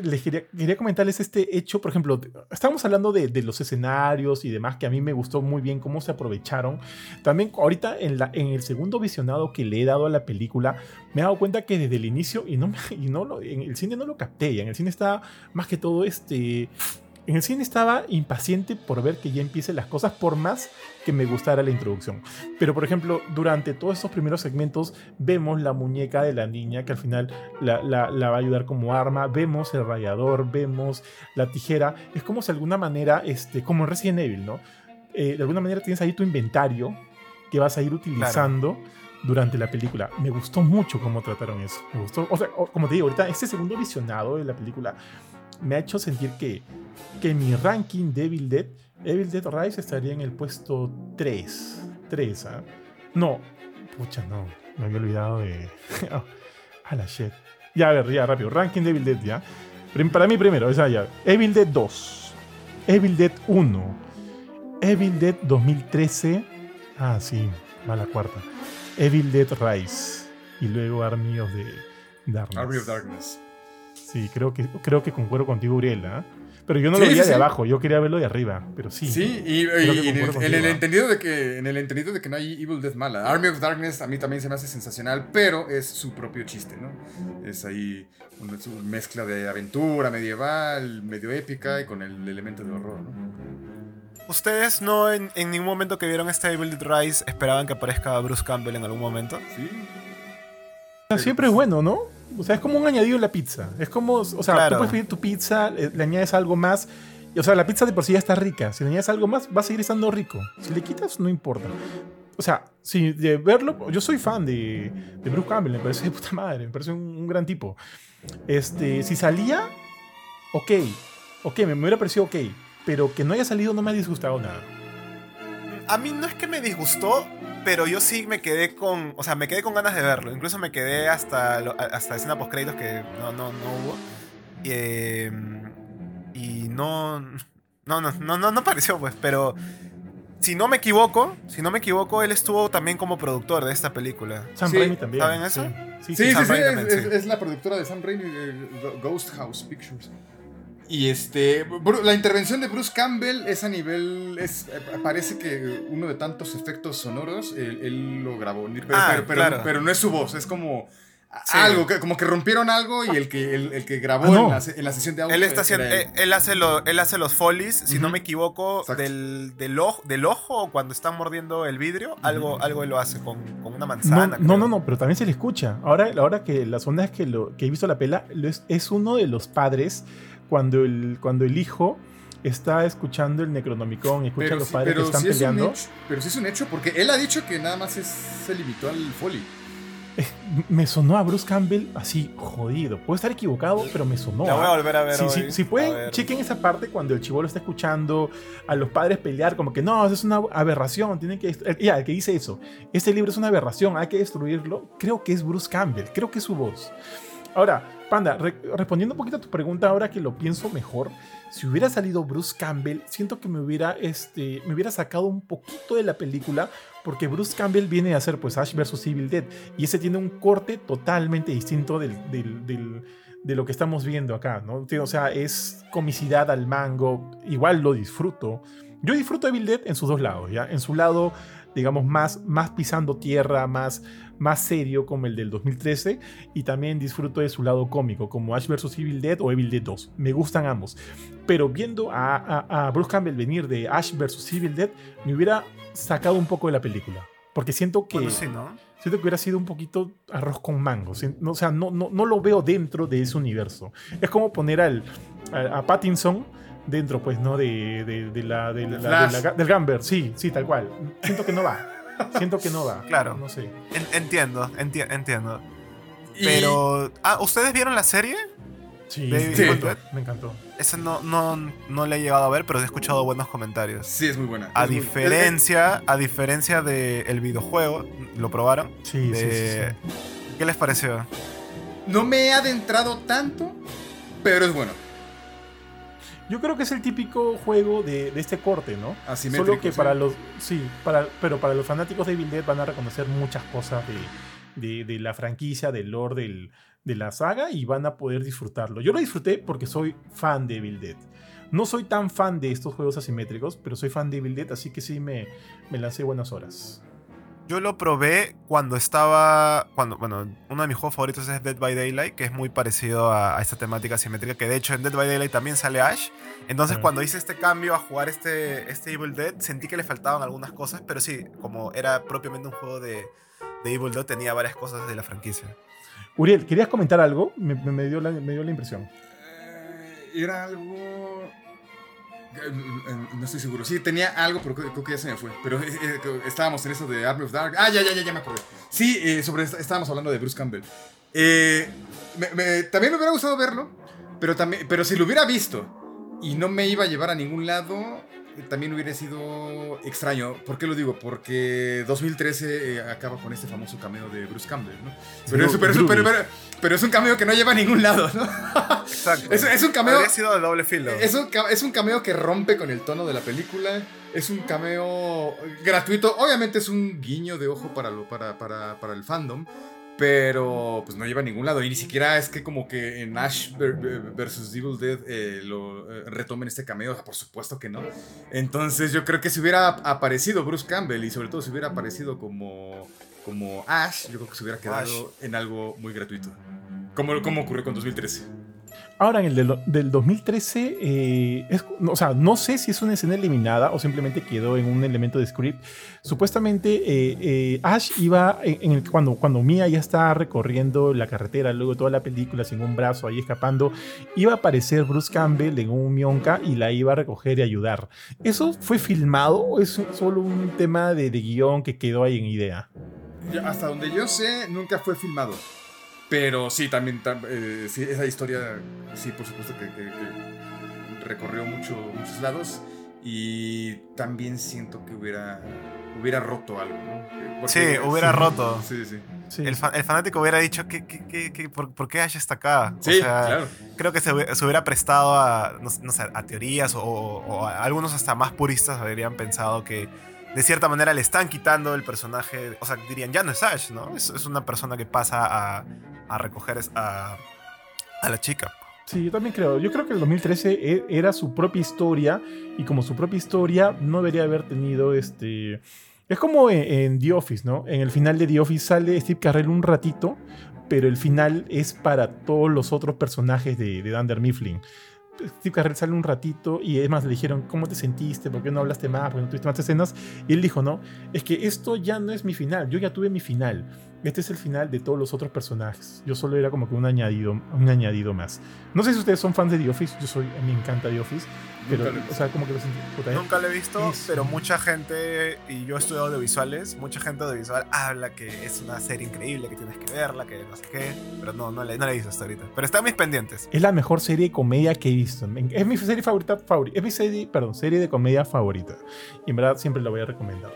les quería, quería, comentarles este hecho, por ejemplo, estábamos hablando de, de, los escenarios y demás, que a mí me gustó muy bien cómo se aprovecharon. También ahorita en, la, en el segundo visionado que le he dado a la película, me he dado cuenta que desde el inicio, y no, y no lo, en el cine no lo capté, en el cine está más que todo este en el cine estaba impaciente por ver que ya empiecen las cosas, por más que me gustara la introducción. Pero, por ejemplo, durante todos estos primeros segmentos vemos la muñeca de la niña que al final la, va a ayudar como arma, vemos el rayador, vemos la tijera. Es como si de alguna manera, este, como en Resident Evil, ¿no? Eh, de alguna manera tienes ahí tu inventario que vas a ir utilizando. durante la película. Me gustó mucho cómo trataron eso. Me gustó, o sea, como te digo, ahorita este segundo visionado de la película me ha hecho sentir que, que mi ranking de Evil Dead, Evil Dead Rise estaría en el puesto 3. 3, ¿ah? No, pucha, no, me había olvidado de... a la shit. Ya, a ver, ya, rápido. Ranking de Evil Dead, ya. Para mí primero, esa ya. Evil Dead 2. Evil Dead 1. Evil Dead 2013. Ah, sí, va la cuarta. Evil Dead Rise. Y luego Army of the Darkness. Army of Darkness. Sí, creo que, creo que concuerdo contigo, Uriela. ¿ah? Pero yo no lo veía de abajo, yo quería verlo de arriba, pero sí. Sí, y, en, el, entendido de que, en el entendido de que no hay Evil Death mala. Army of Darkness a mí también se me hace sensacional, pero es su propio chiste, ¿no? Es ahí una, mezcla de aventura medieval, medio épica y con el elemento de horror, ¿no? ¿Ustedes no en, ningún momento que vieron este Evil Dead Rise esperaban que aparezca Bruce Campbell en algún momento? Sí. Siempre es bueno, ¿no? O sea, es como un añadido en la pizza. Es como, o sea, tú puedes pedir tu pizza, le, añades algo más. Y, o sea, la pizza de por sí ya está rica. Si le añades algo más, va a seguir estando rico. Si le quitas, no importa. O sea, si de verlo, yo soy fan de, de Bruce Campbell, me parece de puta madre, me parece un, gran tipo. Este, si salía, ok, ok, me, me hubiera parecido ok, pero que no haya salido no me ha disgustado nada. A mí no es que me disgustó, pero yo sí me quedé con, o sea, me quedé con ganas de verlo. Incluso me quedé hasta, hasta escena post créditos que no, no, no hubo. Em, y no, no, no, no, no, no pareció, pues, pero si no me equivoco, si no me equivoco, él estuvo también como productor de esta película. Sam Raimi también. ¿Saben eso? Sí, sí, sí, es, es, la productora de Sam Raimi, Ghost House Pictures. Y este, la intervención de Bruce Campbell es a nivel, es, eh, parece que uno de tantos efectos sonoros, él, lo grabó, pero, ah, pero, no es su voz, es como algo, como que rompieron algo y el que, el, que grabó ah, en, la, sesión de audio. Él, está haciendo, él, hace él hace los folies, si no me equivoco, del, del, ojo, del ojo cuando están mordiendo el vidrio, algo, algo él lo hace con, una manzana. No, no, no, pero también se le escucha. Ahora, ahora que las ondas que, lo, que he visto la pela, es, es uno de los padres cuando el, cuando el hijo está escuchando el Necronomicon y escucha a los padres que están peleando. pero sí es un hecho, porque él ha dicho que nada más se limitó al Foley. Eh, me sonó a Bruce Campbell así jodido. Puedo estar equivocado, pero me sonó. La voy a volver a ver. Si, pueden, chequen esa parte cuando el chivolo está escuchando a los padres pelear, como que no, eso es una aberración. Tienen que. Ya, el que dice eso. Este libro es una aberración, hay que destruirlo. Creo que es Bruce Campbell, creo que es su voz. Ahora, Panda, respondiendo un poquito a tu pregunta, ahora que lo pienso mejor, si hubiera salido Bruce Campbell, siento que me hubiera, este, me hubiera sacado un poquito de la película, porque Bruce Campbell viene a hacer pues Ash vs. Evil Dead, y ese tiene un corte totalmente distinto del, de lo que estamos viendo acá, ¿no? O sea, es comicidad al mango, igual lo disfruto. Yo disfruto Evil Dead en sus dos lados, ¿ya? En su lado digamos, más, más pisando tierra, más, más serio como el del 2013 y también disfruto de su lado cómico como Ash vs. Evil Dead o Evil Dead 2. Me gustan ambos. Pero viendo a, Bruce Campbell venir de Ash vs. Evil Dead, me hubiera sacado un poco de la película. Porque siento que... Siento que hubiera sido un poquito arroz con mango. O sea, no, no, no lo veo dentro de ese universo. Es como poner al, a Pattinson dentro, pues, ¿no? De, de, la, de la, del Gamber, sí, sí, tal cual. Siento que no va. Siento que no va. Claro. No sé. entiendo, entiendo. Pero. Ah, ¿ustedes vieron la serie? Sí, me encantó. Esa no, no, no le he llegado a ver, pero he escuchado buenos comentarios. Sí, es muy buena. A diferencia, a diferencia del videojuego, ¿lo probaron? Sí, sí, sí, ¿Qué les pareció? No me he adentrado tanto, pero es bueno. Yo creo que es el típico juego de, este corte, ¿no? Solo que para los. Sí, para, pero para los fanáticos de Evil Dead van a reconocer muchas cosas de, de, la franquicia, del lore del, de la saga y van a poder disfrutarlo. Yo lo disfruté porque soy fan de Evil Dead. No soy tan fan de estos juegos asimétricos, pero soy fan de Evil Dead, así que sí me, me lancé buenas horas. Yo lo probé cuando estaba. Cuando, bueno, uno de mis juegos favoritos es Dead by Daylight, que es muy parecido a, esta temática simétrica. Que de hecho en Dead by Daylight también sale Ash. Entonces, cuando hice este cambio a jugar este, este Evil Dead, sentí que le faltaban algunas cosas. Pero sí, como era propiamente un juego de, de Evil Dead, tenía varias cosas de la franquicia. Uriel, ¿querías comentar algo? Me, me, dio, la, me dio la impresión. Eh, era algo no estoy seguro. Sí, tenía algo, pero creo que ya se me fue. Pero eh, eh, estábamos en eso de Army of Dark. Ah, ya, ya, ya, ya me acordé. Sí, eh, sobre estábamos hablando de Bruce Campbell. también me hubiera gustado verlo, pero, también, pero si lo hubiera visto y no me iba a llevar a ningún lado, también hubiera sido extraño. ¿Por qué lo digo? Porque 2013 eh, acaba con este famoso cameo de Bruce Campbell, ¿no? Pero, es, un cameo que no lleva a ningún lado, ¿no? Exacto. Es, un cameo. Habría sido de doble filo. Es un, es un cameo que rompe con el tono de la película. Es un cameo gratuito. Obviamente es un guiño de ojo para, lo, para, para, para el fandom. Pero pues no lleva a ningún lado. Y ni siquiera es que como que en Ash vs Evil Dead eh, lo eh, retomen este cameo. Por supuesto que no. Entonces yo creo que si hubiera aparecido Bruce Campbell y sobre todo si hubiera aparecido como, como Ash, yo creo que se hubiera quedado en algo muy gratuito. Como, como ocurrió con 2013. Ahora, en el del, 2013, eh, o sea, no sé si es una escena eliminada o simplemente quedó en un elemento de script. Supuestamente, eh, eh, Ash iba, en, el, cuando, cuando Mia ya está recorriendo la carretera, luego toda la película sin un brazo ahí escapando, iba a aparecer Bruce Campbell en un mionca y la iba a recoger y ayudar. ¿Eso fue filmado o es solo un tema de, de guion que quedó ahí en idea? Hasta donde yo sé, nunca fue filmado. Pero sí, también eh, esa historia, sí, por supuesto que, recorrió mucho, muchos lados. Y también siento que hubiera, hubiera roto algo, ¿no? sí, hubiera roto. Sí, sí. El, fanático hubiera dicho, ¿qué, qué, por, qué Ash está acá? Sí, claro. Creo que se, hubiera prestado a, no, sé, a teorías o, algunos hasta más puristas habrían pensado que de cierta manera le están quitando el personaje, o sea, dirían, ya no es Ash, ¿no? Es, una persona que pasa a, a recoger a, a la chica. Sí, yo también creo. Yo creo que el 2013 e, era su propia historia y como su propia historia no debería haber tenido este... Es como en, The Office, ¿no? En el final de The Office sale Steve Carell un ratito, pero el final es para todos los otros personajes de, de Mifflin. Steve Carell sale un ratito y además le dijeron, ¿cómo te sentiste? ¿Por qué no hablaste más? ¿Por qué no tuviste más escenas? Y él dijo, no, es que esto ya no es mi final, yo ya tuve mi final este es el final de todos los otros personajes. Yo solo era como que un añadido, un añadido más. No sé si ustedes son fans de The Office, yo soy, me encanta The Office, pero, o sea, como que lo sentí. Nunca lo he visto, pero mucha gente, y yo he estudiado audiovisuales, mucha gente audiovisual habla que es una serie increíble, que tienes que verla, que no sé qué, pero no, no, la, no la he visto hasta ahorita. Pero está en mis pendientes. Es la mejor serie de comedia que he visto. Es mi serie favorita, favorita es mi serie, perdón, serie de comedia favorita. Y en verdad siempre la voy a recomendar.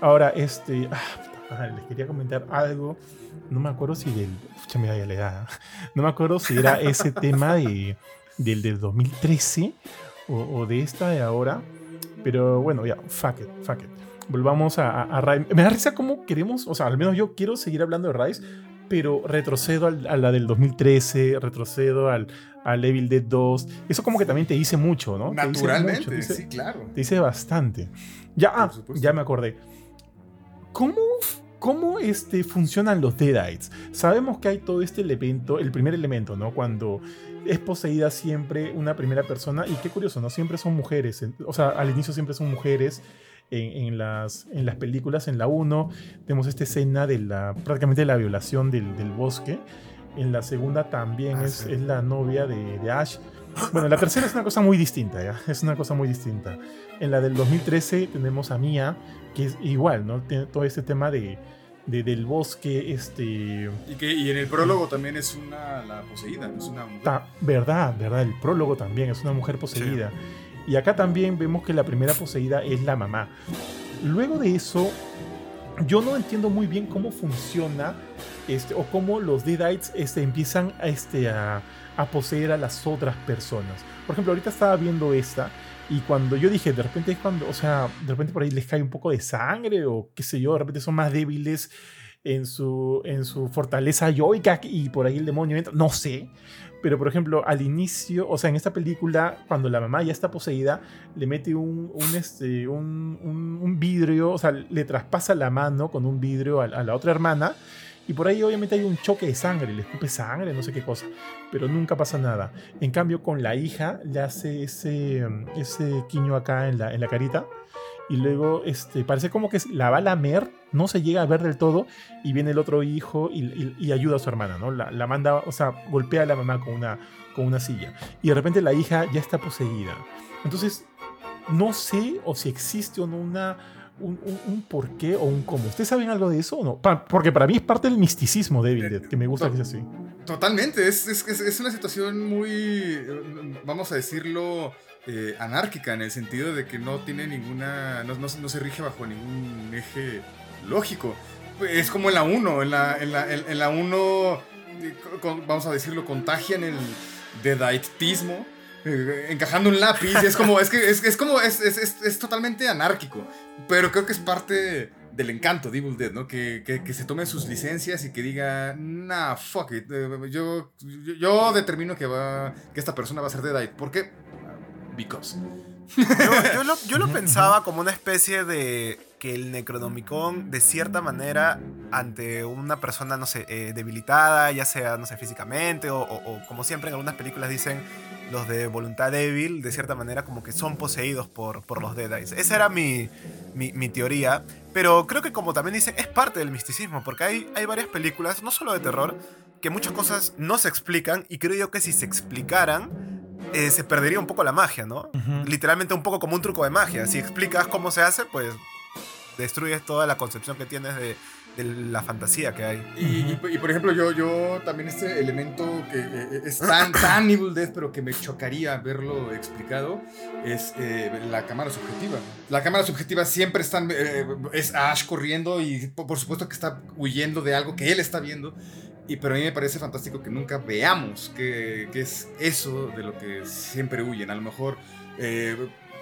Ahora, este. Ah, les quería comentar algo. No me acuerdo si del. me la edad. No me acuerdo si era ese tema de, del del 2013 o, de esta de ahora. Pero bueno, ya, fuck it, fuck it. Volvamos a, a, Me da risa cómo queremos, o sea, al menos yo quiero seguir hablando de Rise, pero retrocedo a la del 2013, retrocedo al, al Evil Dead 2. Eso como que también te dice mucho, ¿no? Naturalmente, sí, claro. Te dice bastante. Ya, ah, ya me acordé. ¿Cómo, cómo este, funcionan los Deadites? Sabemos que hay todo este elemento, el primer elemento, ¿no? Cuando es poseída siempre una primera persona, y qué curioso, ¿no? Siempre son mujeres, o sea, al inicio siempre son mujeres. En, las, en las películas, en la 1, tenemos esta escena de la, prácticamente de la violación del, bosque. En la segunda también ah, es, es, la novia de, de Ash. Bueno, la tercera es una cosa muy distinta, ¿ya? Es una cosa muy distinta. En la del 2013 tenemos a Mia, que es igual, ¿no? Tiene todo este tema de, del bosque, este... Y, que, y en el prólogo también es una, la poseída, es una mujer. verdad, verdad, el prólogo también es una mujer poseída. Y acá también vemos que la primera poseída es la mamá. Luego de eso, yo no entiendo muy bien cómo funciona este, o cómo los Deadites este, empiezan a, este, a, a poseer a las otras personas. Por ejemplo, ahorita estaba viendo esta y cuando yo dije, de repente es cuando, o sea, de repente por ahí les cae un poco de sangre o qué sé yo, de repente son más débiles. en su, en su fortaleza yoica y por ahí el demonio entra. No sé. Pero, por ejemplo, al inicio, o sea, en esta película, cuando la mamá ya está poseída, le mete un, un, este, un, un, vidrio, o sea, le traspasa la mano con un vidrio a, la otra hermana. Y por ahí obviamente hay un choque de sangre, le escupe sangre, no sé qué cosa, pero nunca pasa nada. En cambio, con la hija le hace ese, ese quiño acá en la, en la carita y luego este, parece como que la va a lamer, no se llega a ver del todo, y viene el otro hijo y, ayuda a su hermana, ¿no? La, manda, o sea, golpea a la mamá con una, con una silla. Y de repente la hija ya está poseída. Entonces, no sé o si existe o no una, un, un, por qué o un cómo. ¿Ustedes saben algo de eso o no? porque para mí es parte del misticismo de Evil Dead, que me gusta que sea así. Totalmente, es, es, es una situación muy, vamos a decirlo, eh, anárquica en el sentido de que no tiene ninguna. No, se rige bajo ningún eje lógico. Es como en la 1. En la, en la, en, la 1, vamos a decirlo, contagian el dedaitismo. Eh, encajando un lápiz. es como. Es que es, como. Es, es, totalmente anárquico. Pero creo que es parte del encanto de Evil Dead, ¿no? Que, que, se tome sus licencias y que diga, nah, fuck it. Eh, yo, yo, determino que, va, que esta persona va a ser Deadite. ¿Por qué? because. Yo, lo, pensaba como una especie de que el Necronomicon, de cierta manera, ante una persona, no sé, eh, debilitada, ya sea, no sé, físicamente, o, como siempre en algunas películas dicen, los de voluntad débil, de cierta manera, como que son poseídos por, por los Deadites. Esa era mi, mi, teoría, pero creo que como también dicen, es parte del misticismo, porque hay, hay varias películas, no solo de terror, que muchas cosas no se explican, y creo yo que si se explicaran, eh, se perdería un poco la magia, ¿no? Literalmente un poco como un truco de magia. Si explicas cómo se hace, pues destruyes toda la concepción que tienes de, la fantasía que hay. Y, por ejemplo, yo, yo también este elemento que eh, es tan, tan Evil Dead, pero que me chocaría verlo explicado, es eh, la cámara subjetiva. La cámara subjetiva siempre está, es Ash corriendo y por supuesto que está huyendo de algo que él está viendo. Y pero a mí me parece fantástico que nunca veamos qué, es eso de lo que siempre huyen. A lo mejor eh,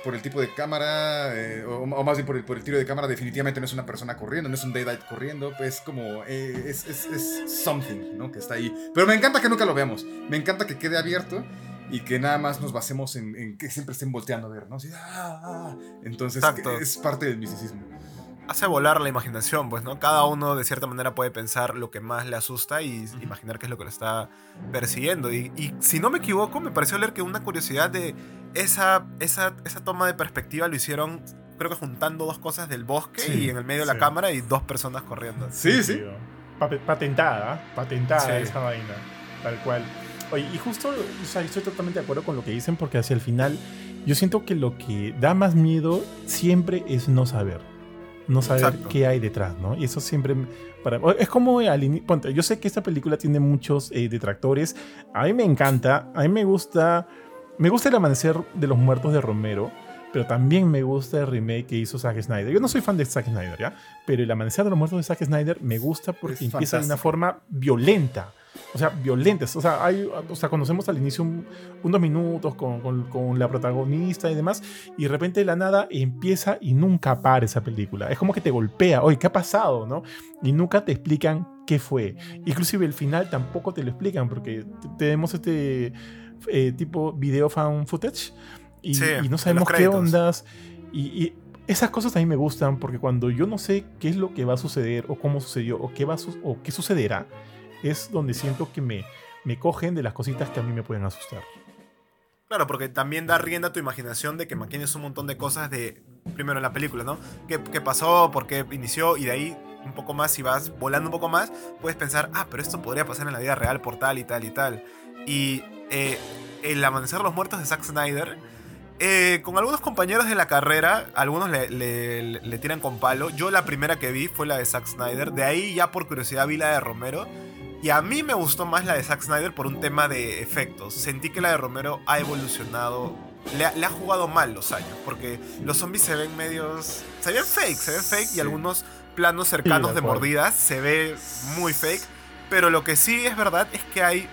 por el tipo de cámara, eh, o, más bien por el, por el, tiro de cámara, definitivamente no es una persona corriendo, no es un Daylight corriendo, pues como eh, es, es, es, something, ¿no? Que está ahí. Pero me encanta que nunca lo veamos. Me encanta que quede abierto y que nada más nos basemos en, que siempre estén volteando a ver, ¿no? Ah, ah. Entonces es parte del misticismo hace volar la imaginación, pues, ¿no? Cada uno de cierta manera puede pensar lo que más le asusta y imaginar qué es lo que lo está persiguiendo. Y, si no me equivoco, me pareció leer que una curiosidad de esa, esa, esa toma de perspectiva lo hicieron, creo que juntando dos cosas del bosque y en el medio de la cámara y dos personas corriendo. Sí, sí. Patentada, patentada esa vaina, tal cual. Oye, y justo, o sea, estoy totalmente de acuerdo con lo que dicen porque hacia el final yo siento que lo que da más miedo siempre es no saber no saber qué hay detrás, ¿no? Y eso siempre... Para, es como al Ponte, yo sé que esta película tiene muchos eh, detractores. A mí me encanta, a mí me gusta... Me gusta el amanecer de los muertos de Romero, pero también me gusta el remake que hizo Zack Snyder. Yo no soy fan de Zack Snyder, ¿ya? Pero el amanecer de los muertos de Zack Snyder me gusta porque empieza de una forma violenta o sea, violentas. O sea, hay, o sea conocemos al inicio unos minutos con, con, la protagonista y demás, y de repente de la nada empieza y nunca para esa película. Es como que te golpea, oye, ¿qué ha pasado? ¿no? Y nunca te explican qué fue. Inclusive el final tampoco te lo explican, porque tenemos este eh, tipo video fan footage y, no sabemos qué ondas. Y, esas cosas a mí me gustan porque cuando yo no sé qué es lo que va a suceder o cómo sucedió o qué, va o qué sucederá, es donde siento que me, me cogen de las cositas que a mí me pueden asustar. Claro, porque también da rienda a tu imaginación de que maquines un montón de cosas de, primero en la película, ¿no? ¿Qué, ¿Qué, pasó? ¿Por qué inició? Y de ahí un poco más, si vas volando un poco más, puedes pensar, ah, pero esto podría pasar en la vida real por tal y tal y tal. Y eh, El Amanecer de los Muertos de Zack Snyder, eh, con algunos compañeros de la carrera, algunos le, le, le tiran con palo. Yo la primera que vi fue la de Zack Snyder, de ahí ya por curiosidad vi la de Romero. Y a mí me gustó más la de Zack Snyder por un tema de efectos. Sentí que la de Romero ha evolucionado. Le ha, jugado mal los años. Porque los zombies se ven medios. Se ven fake, se ven fake. Y algunos planos cercanos de mordidas se ve muy fake. Pero lo que sí es verdad es que hay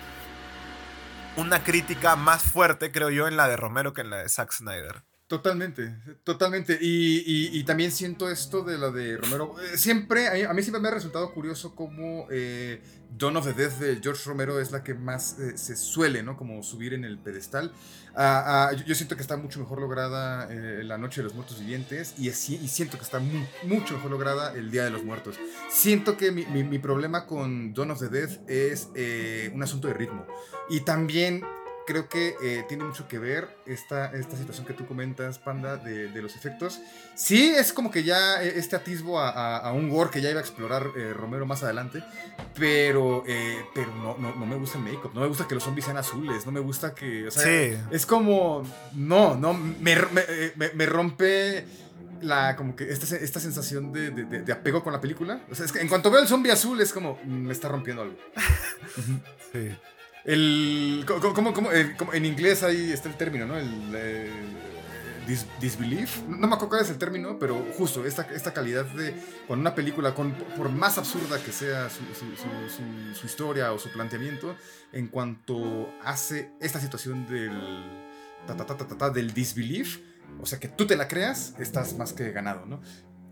una crítica más fuerte, creo yo, en la de Romero que en la de Zack Snyder. Totalmente, totalmente. Y, también siento esto de la de Romero. Eh, siempre, a mí, siempre me ha resultado curioso cómo eh, Dawn of the Death de George Romero es la que más eh, se suele, ¿no? Como subir en el pedestal. Ah, ah, yo, siento que está mucho mejor lograda eh, La Noche de los Muertos Vivientes y, y siento que está mucho mejor lograda El Día de los Muertos. Siento que mi, mi, problema con Dawn of the Death es un asunto de ritmo. Y también creo que eh, tiene mucho que ver esta, esta situación que tú comentas, Panda, de, de, los efectos. Sí, es como que ya eh, este atisbo a, a, un gore que ya iba a explorar eh, Romero más adelante, pero, pero no, no, no, me gusta el make-up, no me gusta que los zombies sean azules, no me gusta que... O sea, sí. Es como... No, no, me, me, me, rompe la, como que esta, esta sensación de, de, de, apego con la película. O sea, es que en cuanto veo el zombie azul es como, mm, me está rompiendo algo. sí. El, eh, en inglés ahí está el término, ¿no? El eh, disbelief. No me acuerdo cuál es el término, pero justo esta, esta calidad de. Con una película, con, por más absurda que sea su, su, historia o su planteamiento, en cuanto hace esta situación del. del disbelief, o sea, que tú te la creas, estás más que ganado, ¿no?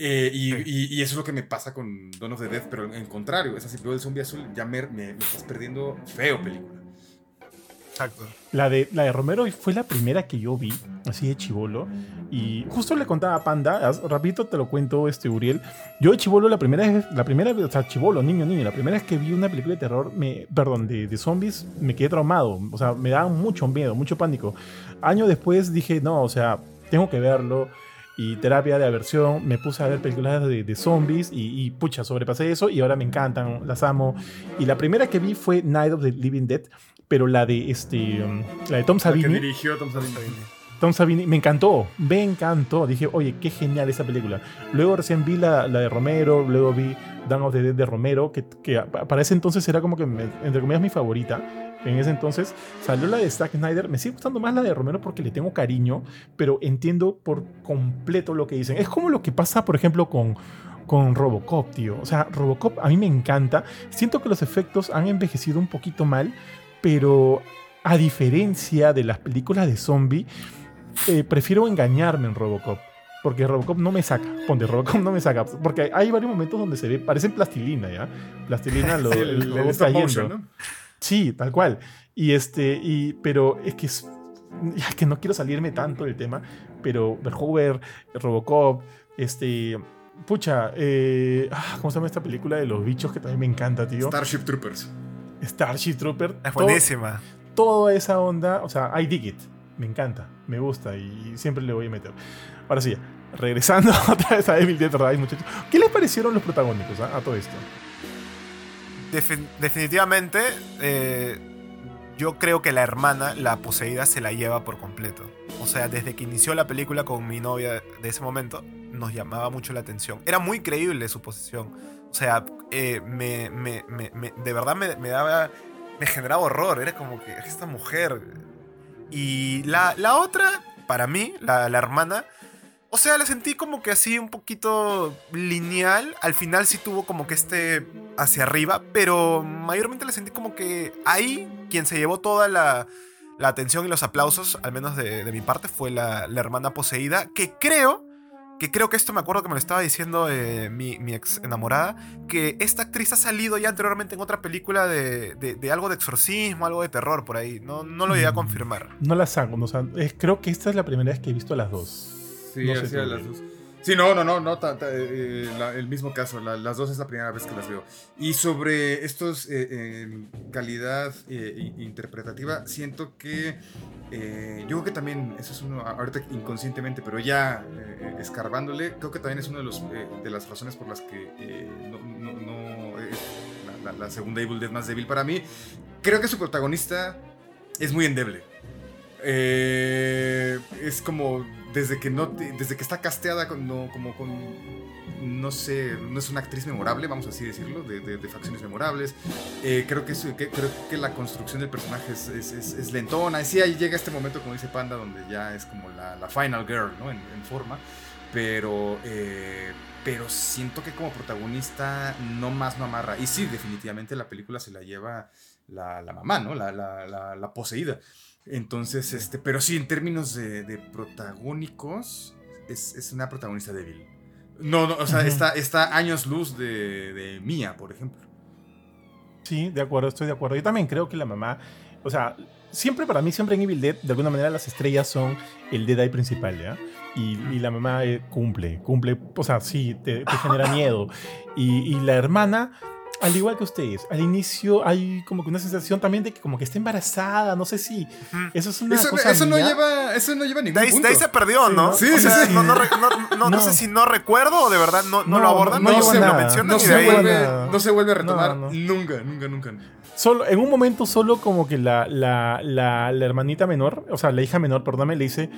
Eh, y, y, eso es lo que me pasa con Dawn of the Death, pero en contrario, esa si del zombie azul, ya me, me, me, estás perdiendo feo película. Exacto. La de, la de Romero fue la primera que yo vi, así de chivolo. Y justo le contaba a Panda, rapidito te lo cuento, este Uriel. Yo de chivolo, la primera vez, la primera vez, o sea, chivolo, niño, niño, la primera vez que vi una película de terror, me, perdón, de, de zombies, me quedé traumado. O sea, me daba mucho miedo, mucho pánico. Año después dije, no, o sea, tengo que verlo y terapia de aversión, me puse a ver películas de, de zombies y, y, pucha, sobrepasé eso y ahora me encantan, las amo. Y la primera que vi fue Night of the Living Dead, pero la de este um, la de Tom Savini. que dirigió Tom Savini. Tom Savini, me encantó, me encantó. Dije, oye, qué genial esa película. Luego recién vi la, la de Romero, luego vi Dawn of the Dead de Romero, que, que para ese entonces era como que, entre comillas, mi favorita. En ese entonces salió la de Zack Snyder. Me sigue gustando más la de Romero porque le tengo cariño, pero entiendo por completo lo que dicen. Es como lo que pasa, por ejemplo, con, con Robocop, tío. O sea, Robocop a mí me encanta. Siento que los efectos han envejecido un poquito mal, pero a diferencia de las películas de zombie, eh, prefiero engañarme en Robocop. Porque Robocop no me saca. Ponte, Robocop no me saca. Porque hay varios momentos donde se ve, parecen plastilina, ¿ya? Plastilina lo, está yendo. Sí, tal cual. Y este, y, pero es que es, que no quiero salirme tanto del tema, pero Verhoeven, Robocop, este, pucha, eh, ah, ¿cómo se llama esta película de los bichos que también me encanta, tío? Starship Troopers. Starship Trooper. Es buenísima. toda esa onda, o sea, I dig it. Me encanta, me gusta y siempre le voy a meter. Ahora sí, regresando otra vez a Evil Dead Rise, muchachos. ¿Qué les parecieron los protagónicos ah, a todo esto? definitivamente, eh, yo creo que la hermana, la poseída, se la lleva por completo. O sea, desde que inició la película con mi novia de ese momento, nos llamaba mucho la atención. Era muy creíble su posesión o sea, eh, me, me, me, de verdad me, daba. Me generaba horror. Era como que esta mujer. Y la, la otra, para mí, la, hermana. O sea, la sentí como que así un poquito lineal. Al final sí tuvo como que este hacia arriba. Pero mayormente la sentí como que ahí quien se llevó toda la, la atención y los aplausos, al menos de, de mi parte, fue la, la hermana poseída. Que creo que creo que esto me acuerdo que me lo estaba diciendo eh, mi, ex enamorada, que esta actriz ha salido ya anteriormente en otra película de, de, algo de exorcismo, algo de terror por ahí. No, no lo llegué a mm, confirmar. No la saco, no, creo que esta es la primera vez que he visto las dos. Sí, no sé las dos. Sí, no, no, no, no eh, el mismo caso, las dos es la primera vez que las veo. Y sobre estos, eh, calidad interpretativa, siento que eh, yo creo que también, eso es uno, ahorita inconscientemente, pero ya eh, escarbándole, creo que también es una de, eh, de las razones por las que no, no, es la, segunda Evil Dead más débil para mí. Creo que su protagonista es muy endeble. es como desde que no desde que está casteada como con no sé, no es una actriz memorable, vamos así decirlo, de, de, facciones memorables. Eh, creo, que, que, creo que la construcción del personaje es, es, es, lentona. Y sí, ahí llega este momento, como dice Panda, donde ya es como la, la final girl, ¿no? En, forma. Pero, eh, pero siento que como protagonista no más no amarra. Y sí, definitivamente la película se la lleva la, mamá, ¿no? La, la, poseída. Entonces, este, pero sí, en términos de, protagónicos, es, una protagonista débil. No, no o sea, está, está, años luz de, de Mía, por ejemplo. Sí, de acuerdo, estoy de acuerdo. Yo también creo que la mamá, o sea, siempre para mí, siempre en Evil Dead, de alguna manera las estrellas son el Dead Eye principal, ¿ya? Y, la mamá eh, cumple, cumple, o sea, sí, te, genera miedo. Y, la hermana, al igual que ustedes, al inicio hay como que una sensación también de que como que está embarazada, no sé si eso es una eso, cosa eso no lleva eso no lleva ningún de punto. De ahí se perdió, ¿no? Sí, sí, sí. No, no, no, sé si no recuerdo o de verdad no, lo abordan, no, se, lo mencionan. No se, vuelve, no se vuelve a retomar nunca, nunca, nunca. Solo, en un momento solo como que la, la, la, la hermanita menor, o sea, la hija menor, perdóname, le dice,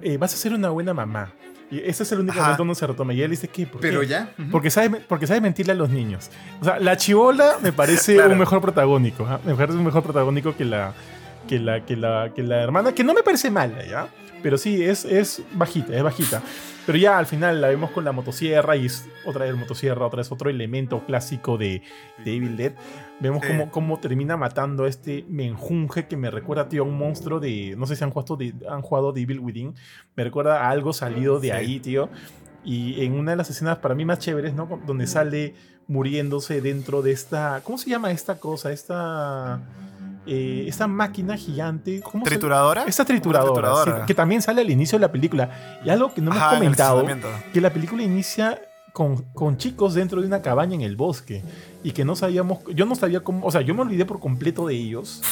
eh, vas a ser una buena mamá. Y ese es el único momento donde se retoma. Y él dice, ¿qué? ¿Por Pero ya. porque, sabe, porque sabe mentirle a los niños. O sea, la chivola me parece un mejor protagónico. ¿ah? Me parece un mejor protagónico que la, que la, que la, que la hermana, que no me parece mala, ¿ya? Pero sí, es, es bajita, es bajita. Pero ya al final la vemos con la motosierra y es otra vez motosierra, otra vez otro elemento clásico de, de Evil Dead. Vemos cómo, cómo, termina matando a este menjunje que me recuerda, tío, a un monstruo de. No sé si han jugado, de, han jugado Evil Within. Me recuerda a algo salido de ahí, tío. Y en una de las escenas para mí más chéveres, ¿no? Donde sale muriéndose dentro de esta. ¿Cómo se llama esta cosa? Esta eh, esta máquina gigante. ¿cómo ¿Trituradora? esta trituradora, que también sale al inicio de la película. Y algo que no me has comentado, que la película inicia con, con, chicos dentro de una cabaña en el bosque y que no sabíamos, yo no sabía cómo, o sea, yo me olvidé por completo de ellos,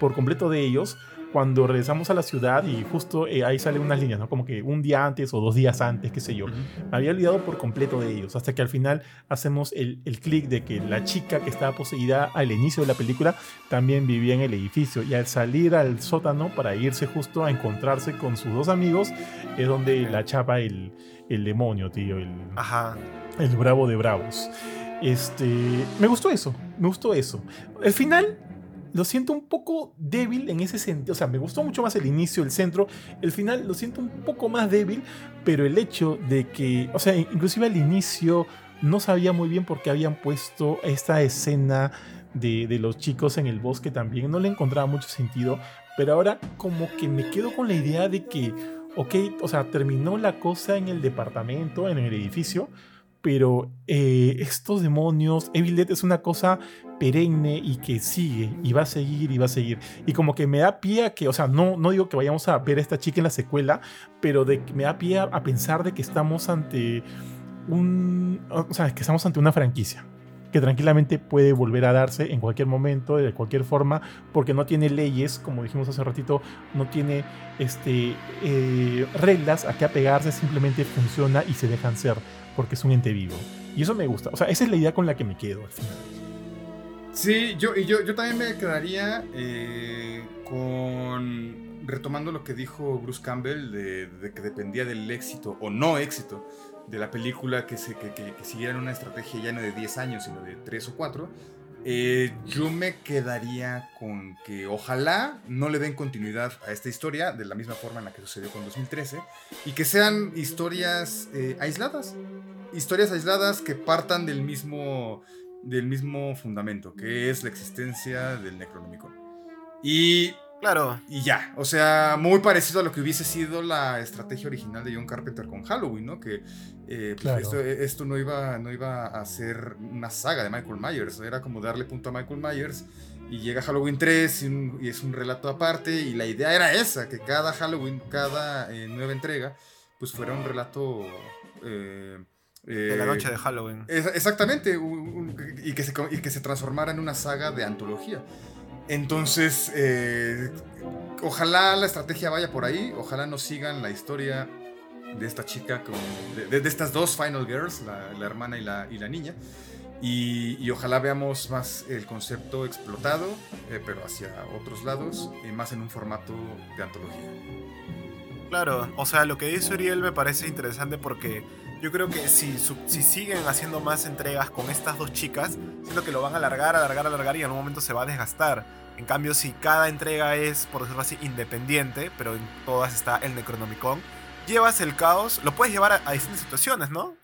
por completo de ellos, cuando regresamos a la ciudad y justo eh, ahí salen unas líneas, ¿no? Como que un día antes o dos días antes, qué sé yo. Me había olvidado por completo de ellos, hasta que al final hacemos el, el clic de que la chica que estaba poseída al inicio de la película también vivía en el edificio y al salir al sótano para irse justo a encontrarse con sus dos amigos es donde la chapa el, el demonio, tío, el, Ajá. el bravo de bravos. Este, me gustó eso, me gustó eso. El final lo siento un poco débil en ese sentido. O sea, me gustó mucho más el inicio, el centro. El final lo siento un poco más débil, pero el hecho de que, o sea, inclusive al inicio no sabía muy bien por qué habían puesto esta escena de, de los chicos en el bosque también. No le encontraba mucho sentido, pero ahora como que me quedo con la idea de que, ok, o sea, terminó la cosa en el departamento, en el edificio pero eh, estos demonios, Evil Dead es una cosa perenne y que sigue y va a seguir y va a seguir. Y como que me da pie a que, o sea, no, no digo que vayamos a ver a esta chica en la secuela, pero de, me da pie a, pensar de que estamos ante un, o sea, que estamos ante una franquicia que tranquilamente puede volver a darse en cualquier momento, de cualquier forma, porque no tiene leyes, como dijimos hace ratito, no tiene este, eh, reglas a qué apegarse, simplemente funciona y se dejan ser porque es un ente vivo. Y eso me gusta. O sea, esa es la idea con la que me quedo al final. Sí, yo, y yo, yo también me quedaría eh, con. retomando lo que dijo Bruce Campbell de, que dependía del éxito o no éxito de la película que, se, que, que, siguieran una estrategia ya no de 10 años, sino de 3 o 4. Eh, yo me quedaría con que ojalá no le den continuidad a esta historia de la misma forma en la que sucedió con 2013 y que sean historias eh, aisladas, historias aisladas que partan del mismo, del mismo fundamento, que es la existencia del Necronomicon. Y Claro. Y ya, o sea, muy parecido a lo que hubiese sido la estrategia original de John Carpenter con Halloween, ¿no? Que eh, pues, esto, no, iba, no iba a ser una saga de Michael Myers, era como darle punto a Michael Myers y llega Halloween 3 y, es un relato aparte y la idea era esa, que cada Halloween, cada eh, nueva entrega, pues fuera un relato... Eh, de la noche de Halloween. exactamente, y, que se, y que se transformara en una saga de antología. Entonces, eh, ojalá la estrategia vaya por ahí, ojalá nos sigan la historia de esta chica, con, de, estas dos Final Girls, la, hermana y la, niña. Y, ojalá veamos más el concepto explotado, eh, pero hacia otros lados, y más en un formato de antología. Claro, o sea, lo que dice Uriel me parece interesante porque yo creo que si, si siguen haciendo más entregas con estas dos chicas, siento que lo van a alargar, alargar, alargar y en un momento se va a desgastar. En cambio, si cada entrega es, por decirlo así, independiente, pero en todas está el Necronomicon, llevas el caos, lo puedes llevar a, distintas situaciones, ¿no?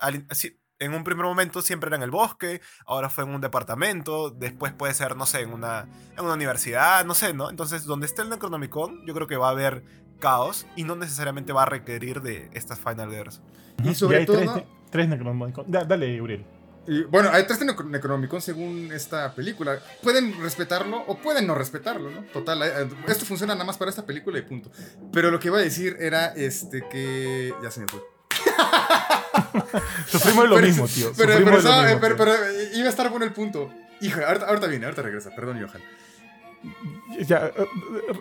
en un primer momento siempre era en el bosque, ahora fue en un departamento, después puede ser, no sé, en una, en una universidad, no sé, ¿no? Entonces, donde esté el Necronomicon, yo creo que va a haber caos y no necesariamente va a requerir de estas Final Girls. Y sobre hay todo... Tres, Necronomicon. dale, Uriel. bueno, hay tres Necronomicon según esta película. Pueden respetarlo o pueden no respetarlo, ¿no? Total, eh, esto funciona nada más para esta película y punto. Pero lo que iba a decir era este que... Ya se me fue. Sufrimos lo mismo, tío. Pero, pero, iba a estar bueno el punto. Hija, ahorita, viene, ahorita regresa. Perdón, Johan. Ya, eh,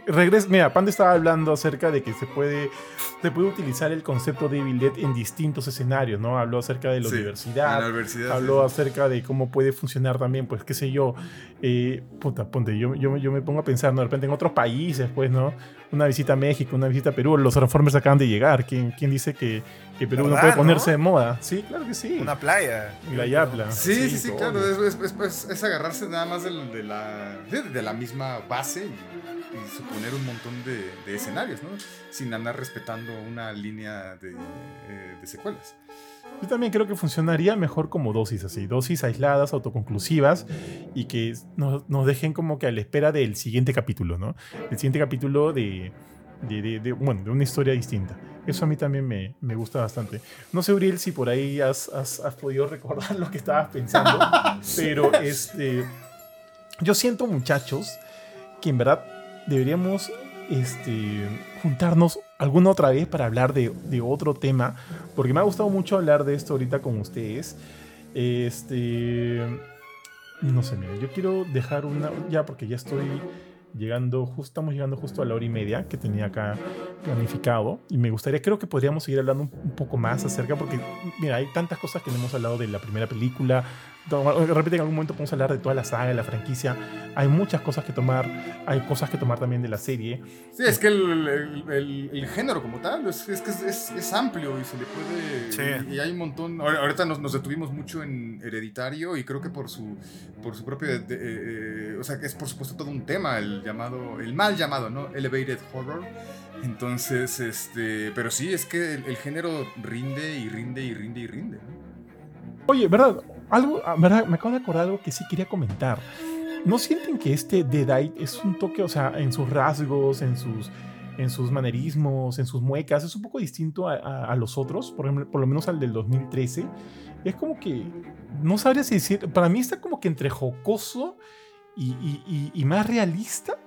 regresa. Mira, Panda estaba hablando acerca de que se puede, se puede utilizar el concepto de Evil Dead en distintos escenarios, ¿no? Habló acerca de la universidad. La universidad habló acerca de cómo puede funcionar también, pues, qué sé yo. Eh, puta, ponte, yo, yo, yo me pongo a pensar, ¿no? De repente en otros países, pues, ¿no? Una visita a México, una visita a Perú, los Transformers acaban de llegar. ¿Quién, quién dice que, que Perú no puede ponerse de moda? Sí, claro que sí. Una playa. La Yapla. Sí, sí, sí, claro. Es, es, es, agarrarse nada más de, de la, de, la misma base y, suponer un montón de, de, escenarios, ¿no? Sin andar respetando una línea de, eh, de secuelas. Yo también creo que funcionaría mejor como dosis así, dosis aisladas, autoconclusivas y que nos, nos dejen como que a la espera del siguiente capítulo, ¿no? El siguiente capítulo de, de, de, bueno, de una historia distinta. Eso a mí también me, me gusta bastante. No sé, Uriel, si por ahí has, has, has podido recordar lo que estabas pensando, pero este, yo siento, muchachos, que en verdad deberíamos este, juntarnos alguna otra vez para hablar de, de, otro tema, porque me ha gustado mucho hablar de esto ahorita con ustedes. Este, no sé, mira, yo quiero dejar una, ya porque ya estoy llegando, justo, estamos llegando justo a la hora y media que tenía acá planificado. Y me gustaría, creo que podríamos seguir hablando un, poco más acerca, porque mira, hay tantas cosas que no hemos hablado de la primera película, de repente en algún momento podemos hablar de toda la saga, de la franquicia, hay muchas cosas que tomar, hay cosas que tomar también de la serie. Sí, es que el, el, el, género como tal es, es, es, es, amplio y se le puede... Sí. Y, hay un montón, ahorita nos, nos, detuvimos mucho en Hereditario y creo que por su, por su propio... Eh, eh, o sea, que es por supuesto todo un tema, el llamado, el mal llamado, ¿no? Elevated Horror. Entonces, este, pero sí, es que el, género rinde y rinde y rinde y rinde. Oye, ¿verdad? Algo, ah, ¿verdad? Me acabo de acordar algo que sí quería comentar. ¿No sienten que este Deadite es un toque, o sea, en sus rasgos, en sus, en sus manerismos, en sus muecas, es un poco distinto a, a, los otros, por, ejemplo, por lo menos al del 2013? Es como que, no sabría si decir, para mí está como que entre jocoso y, más realista.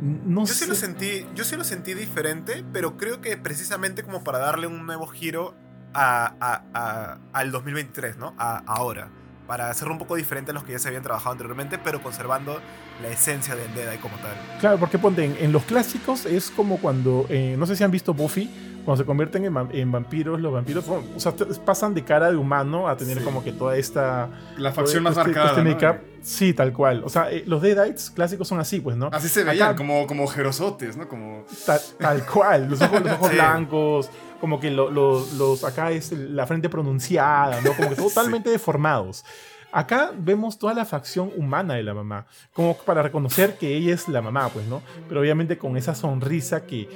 No yo sí lo sentí, yo sí lo sentí diferente, pero creo que precisamente como para darle un nuevo giro a, al 2023, ¿no? A ahora. Para hacerlo un poco diferente a los que ya se habían trabajado anteriormente, pero conservando la esencia del Dead como tal. Claro, porque ponte, en, los clásicos es como cuando, eh, no sé si han visto Buffy, cuando se convierten en, vampiros, los vampiros o sea, pasan de cara de humano a tener como que toda esta... La facción más este, marcada. Este Sí, tal cual. O sea, eh, los Deadites clásicos son así, pues, ¿no? Así se veían, como, como jerosotes, ¿no? Como... tal cual, los ojos, los ojos blancos, como que los, acá es la frente pronunciada, ¿no? Como que totalmente deformados. Acá vemos toda la facción humana de la mamá, como para reconocer que ella es la mamá, pues, ¿no? Pero obviamente con esa sonrisa que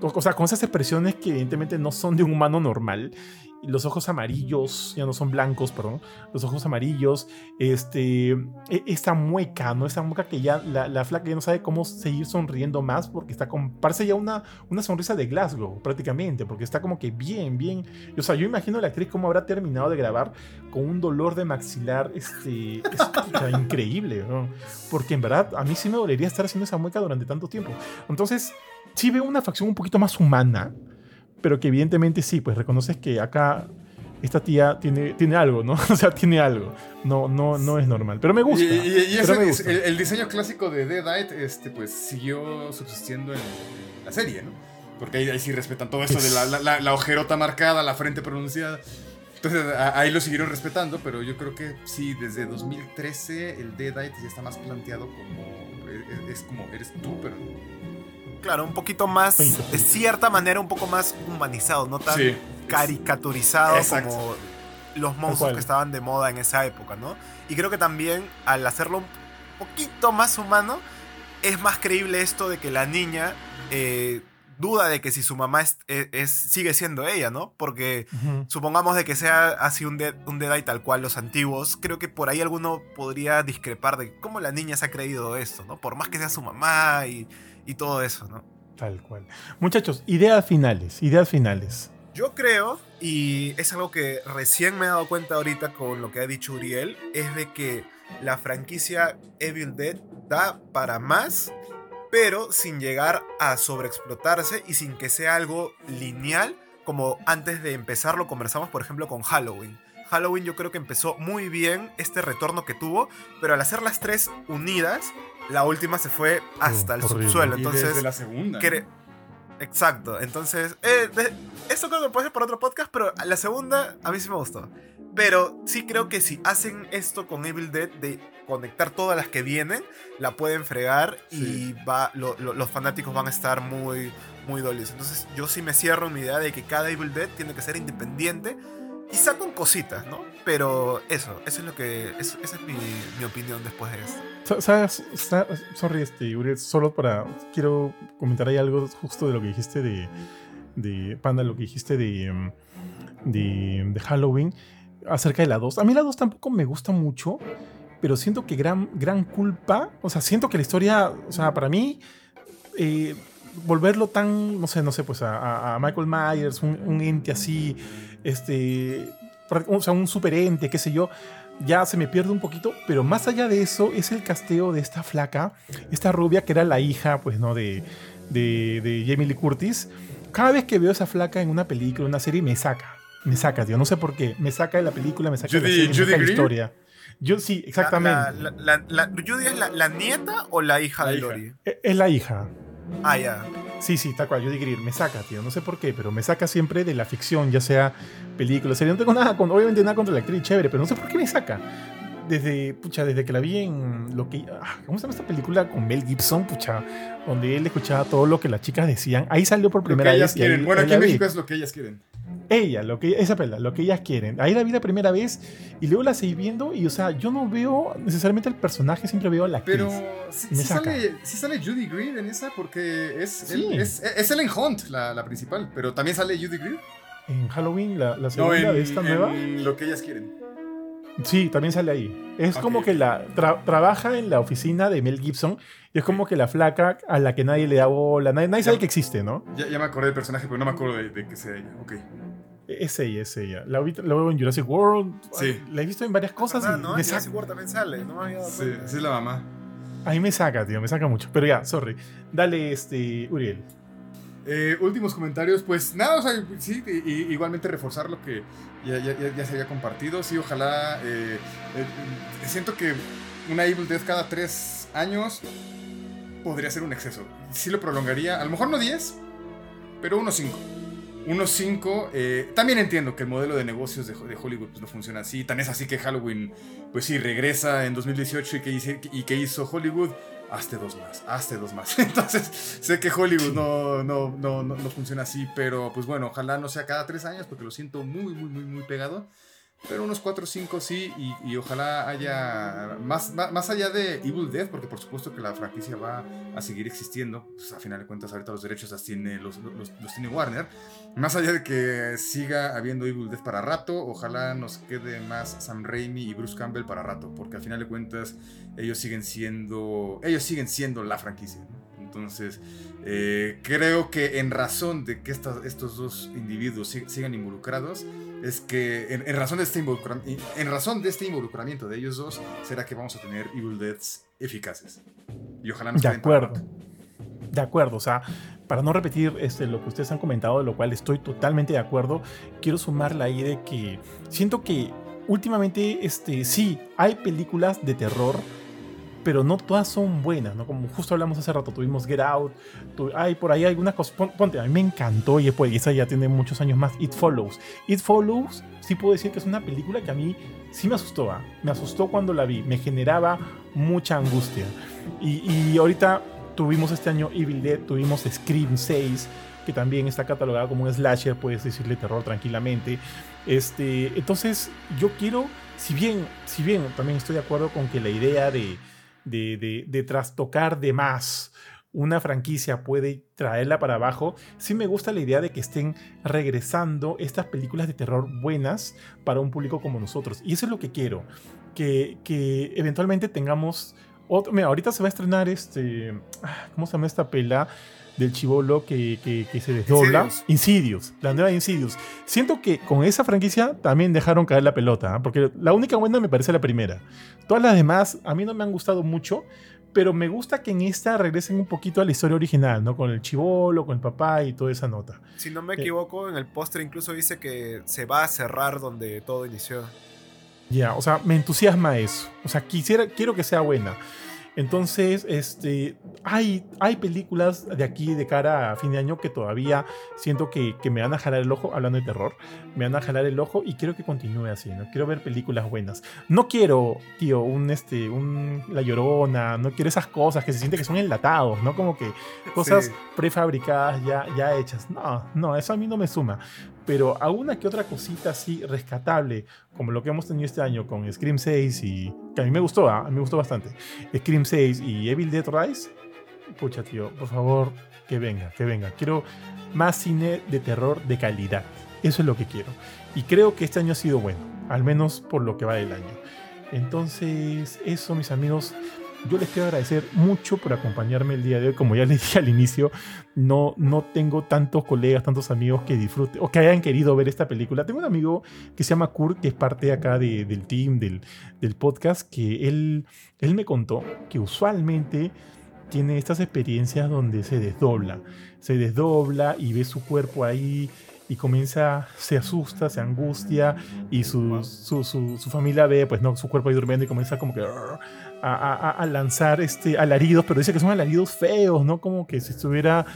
o sea, con esas expresiones que evidentemente no son de un humano normal. Los ojos amarillos, ya no son blancos, perdón. Los ojos amarillos, este, e, esta mueca, ¿no? Esa mueca que ya la, la, flaca ya no sabe cómo seguir sonriendo más porque está con, parece ya una, una sonrisa de Glasgow, prácticamente, porque está como que bien, bien. O sea, yo imagino a la actriz cómo habrá terminado de grabar con un dolor de maxilar, este, es, increíble, ¿no? Porque en verdad a mí sí me dolería estar haciendo esa mueca durante tanto tiempo. Entonces, sí veo una facción un poquito más humana, pero que evidentemente sí, pues reconoces que acá esta tía tiene, tiene algo, ¿no? o sea, tiene algo. No, no, no es normal. Pero me gusta. Y, El, diseño clásico de Deadite, este, pues siguió subsistiendo en, la serie, ¿no? Porque ahí, sí respetan todo esto de la, la, ojerota marcada, la frente pronunciada. Entonces ahí lo siguieron respetando, pero yo creo que sí, desde 2013 el Deadite ya está más planteado como. E, e, es como, eres tú, pero Claro, un poquito más, de cierta manera, un poco más humanizado, no tan caricaturizado como los monstruos que estaban de moda en esa época, ¿no? Y creo que también al hacerlo un poquito más humano, es más creíble esto de que la niña eh, duda de que si su mamá es, es- sigue siendo ella, ¿no? Porque supongamos de que sea así un, dead, un Deadeye tal cual los antiguos, creo que por ahí alguno podría discrepar de cómo la niña se ha creído esto, ¿no? Por más que sea su mamá y, y todo eso, ¿no? Tal cual. Muchachos, ideas finales, ideas finales. Yo creo, y es algo que recién me he dado cuenta ahorita con lo que ha dicho Uriel, es de que la franquicia Evil Dead da para más, pero sin llegar a sobreexplotarse y sin que sea algo lineal, como antes de empezar lo conversamos, por ejemplo, con Halloween. Halloween yo creo que empezó muy bien este retorno que tuvo, pero al hacer las tres unidas, la última se fue hasta el horrible. subsuelo. Y Entonces, desde la segunda. Cre- Exacto, entonces, eh, de- esto creo que puede ser para otro podcast, pero la segunda a mí sí me gustó. Pero sí creo que si hacen esto con Evil Dead, de conectar todas las que vienen, la pueden fregar y va, lo- lo- los fanáticos van a estar muy, muy dolidos. Entonces yo sí me cierro en mi idea de que cada Evil Dead tiene que ser independiente, quizá con cositas, ¿no? Pero eso, eso es lo que, eso- esa es mi, mi opinión después de esto. Sa- ¿Sabes? Sa- Sorry, este, Uriel, solo para. Quiero comentar ahí algo justo de lo que dijiste de. de Panda, lo que dijiste de. mm, de, de Halloween. Acerca de la 2. A mí la 2 tampoco me gusta mucho. Pero siento que gran, gran culpa. O sea, siento que la historia. O sea, para mí. eh, volverlo tan. No sé, no sé, pues a, Michael Myers, un ente así. Este. O sea, un super ente, qué sé yo ya se me pierde un poquito, pero más allá de eso es el casteo de esta flaca, esta rubia que era la hija, pues, ¿no? De, de, de Jamie Lee Curtis. Cada vez que veo esa flaca en una película, en una serie, me saca. Me saca, tío. No sé por qué. Me saca de la película, me saca de la Judy- me saca historia. Yo sí, exactamente. La, la- ¿Judy es la, nieta o la hija de hija. Lori? E- Es la hija. Ah, ya. Sí, sí, tal cual, Judy Greer. Me saca, tío. No sé por qué, pero me saca siempre de la ficción, ya sea película, serie. No tengo nada con, obviamente nada contra la actriz, chévere, pero no sé por qué me saca. Desde, pucha, desde que la vi en lo que. ah, ¿Cómo se llama esta película con Mel Gibson? Pucha, donde él escuchaba todo lo que las chicas decían. Ahí salió por Lo primera que ellas vez. ahí- quieren. Bueno, ahí aquí en vi. México es lo que ellas quieren. Ella, lo que, esa película, lo que ellas quieren. Ahí la vi la primera vez y luego la seguí viendo. Y, o sea, yo no veo necesariamente el personaje, siempre veo a la actriz. Pero sí, sale, sí sale Judy Greer en esa porque es, Sí. es, es Ellen Hunt la, la principal, pero también sale Judy Greer. En Halloween, la, la No, segunda en, de esta nueva. lo que ellas quieren. Sí, también sale ahí. Es como que la tra- trabaja en la oficina de Mel Gibson y es como que la flaca a la que nadie le da bola, nadie, nadie sabe que existe, ¿no? Ya, ya me acordé del personaje, pero no me acuerdo de, de que sea ella. Ok. Es ella, es ella. La, vi- la veo en Jurassic World, Sí. la he visto en varias cosas Ah, y no, me en saca. Jurassic World también sale, no me había dado Sí, esa es la mamá. Ahí me saca, tío, me saca mucho. Pero ya, sorry. Dale, este, Uriel. Eh, últimos comentarios, pues nada, o sea, sí, i- igualmente reforzar lo que ya, ya- ya- se había compartido. Sí, ojalá. eh, eh, eh, siento que una Evil Dead cada tres años podría ser un exceso. Sí lo prolongaría, a lo mejor no 10, pero unos 5. Unos 5. también entiendo que el modelo de negocios de, de Hollywood pues, no funciona así. Tan es así que Halloween, pues sí, regresa en 2018 y que, y que hizo Hollywood. Hazte dos más, hazte dos más. Entonces, sé que Hollywood no, no, no, no, no funciona así, pero pues bueno, ojalá no sea cada tres años porque lo siento muy, muy, muy, muy pegado. Pero unos 4 o 5 sí, y, y ojalá haya más, más, más allá de Evil Dead, porque por supuesto que la franquicia va a seguir existiendo. Pues, a final de cuentas, ahorita los derechos las tiene, los, los, tiene Warner. Más allá de que siga habiendo Evil Dead para rato, ojalá nos quede más Sam Raimi y Bruce Campbell para rato, porque al final de cuentas ellos siguen siendo, ellos siguen siendo la franquicia. Entonces, eh, creo que en razón de que estos dos individuos sig- sigan involucrados, es que en, en razón de este involucra- en razón de este involucramiento de ellos dos, será que vamos a tener Evil Deads eficaces. Y ojalá nos De acuerdo. De acuerdo, o sea, para no repetir este, lo que ustedes han comentado, de lo cual estoy totalmente de acuerdo, quiero sumarla ahí de que siento que últimamente, este, sí, hay películas de terror, pero no todas son buenas, ¿no? Como justo hablamos hace rato, tuvimos Get Out, tu- hay por ahí algunas cosas, pon- ponte, a mí me encantó y después, esa ya tiene muchos años más, It Follows. It Follows, sí puedo decir que es una película que a mí sí me asustó, ¿ah? me asustó cuando la vi, me generaba mucha angustia. Y, y ahorita tuvimos este año Evil Dead, tuvimos Scream 6, que también está catalogada como un slasher, puedes decirle terror tranquilamente. Este, entonces, yo quiero, si bien, si bien también estoy de acuerdo con que la idea de, de, de, de trastocar de más una franquicia puede traerla para abajo, sí me gusta la idea de que estén regresando estas películas de terror buenas para un público como nosotros. Y eso es lo que quiero, que, que eventualmente tengamos... Otro, mira, ahorita se va a estrenar este... Ah, ¿Cómo se llama esta pela? Del chivolo que, que, se desdobla. Insidious. la nueva Insidious. Siento que con esa franquicia también dejaron caer la pelota, ¿ah? porque la única buena me parece la primera. Todas las demás a mí no me han gustado mucho, pero me gusta que en esta regresen un poquito a la historia original, ¿no? Con el chivolo, con el papá y toda esa nota. Si no me eh, equivoco, en el póster incluso dice que se va a cerrar donde todo inició. Ya, o sea, me entusiasma eso. O sea, quisiera, quiero que sea buena. Entonces, este, hay, hay películas de aquí de cara a fin de año que todavía siento que, que, me van a jalar el ojo, hablando de terror, me van a jalar el ojo y quiero que continúe así, ¿no? Quiero ver películas buenas. No quiero, tío, un, este, un La Llorona, no quiero esas cosas que se siente que son enlatados, ¿no? Como que cosas prefabricadas ya, ya hechas. No, no, eso a mí no me suma pero alguna que otra cosita así rescatable, como lo que hemos tenido este año con Scream 6 y que a mí me gustó, ¿ah? a mí me gustó bastante, Scream 6 y Evil Dead Rise, pucha tío, por favor, que venga, que venga. Quiero más cine de terror de calidad. Eso es lo que quiero. Y creo que este año ha sido bueno, al menos por lo que va del año. Entonces, eso, mis amigos, yo les quiero agradecer mucho por acompañarme el día de hoy. Como ya les dije al inicio, no, no tengo tantos colegas, tantos amigos que disfruten o que hayan querido ver esta película. Tengo un amigo que se llama Kurt, que es parte acá del team, del, del podcast, que él, él me contó que usualmente tiene estas experiencias donde se desdobla. Se desdobla y ve su cuerpo ahí y comienza, se asusta, se angustia y su, su, su, familia ve pues no su cuerpo ahí durmiendo y comienza como que a, lanzar este, alaridos, pero dice que son alaridos feos, ¿no? Como que si estuviera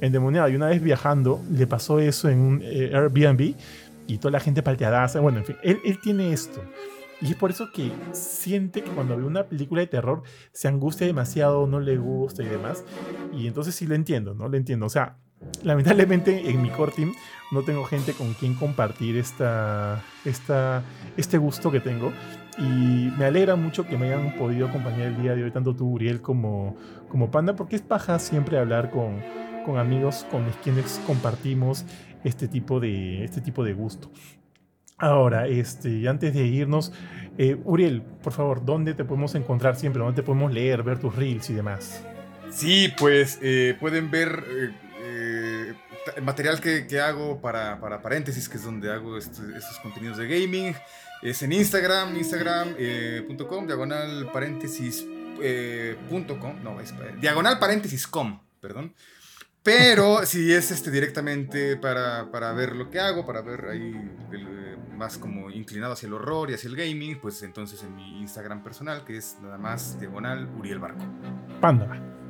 endemoniado. Y una vez viajando, le pasó eso en un eh, Airbnb y toda la gente palteada. Bueno, en fin, él, él tiene esto. Y es por eso que siente que cuando ve una película de terror se angustia demasiado, no le gusta y demás. Y entonces sí lo entiendo, ¿no? Lo entiendo. O sea, lamentablemente en mi core team no tengo gente con quien compartir esta, esta, este gusto que tengo. Y me alegra mucho que me hayan podido acompañar el día de hoy, tanto tú, Uriel, como, como Panda, porque es paja siempre hablar con, con amigos con quienes compartimos este tipo de, este tipo de gusto. Ahora, este, antes de irnos, eh, Uriel, por favor, ¿dónde te podemos encontrar siempre? ¿Dónde te podemos leer, ver tus reels y demás? Sí, pues eh, pueden ver eh, el material que, hago para, para, paréntesis, que es donde hago estos contenidos de gaming. Es en Instagram, instagram.com, diagonal paréntesis com, no, es diagonal paréntesis com, perdón. Pero si es este directamente para, para, ver lo que hago, para ver ahí más como inclinado hacia el horror y hacia el gaming, pues entonces en mi Instagram personal, que es nada más diagonal Uriel Barco. Panda.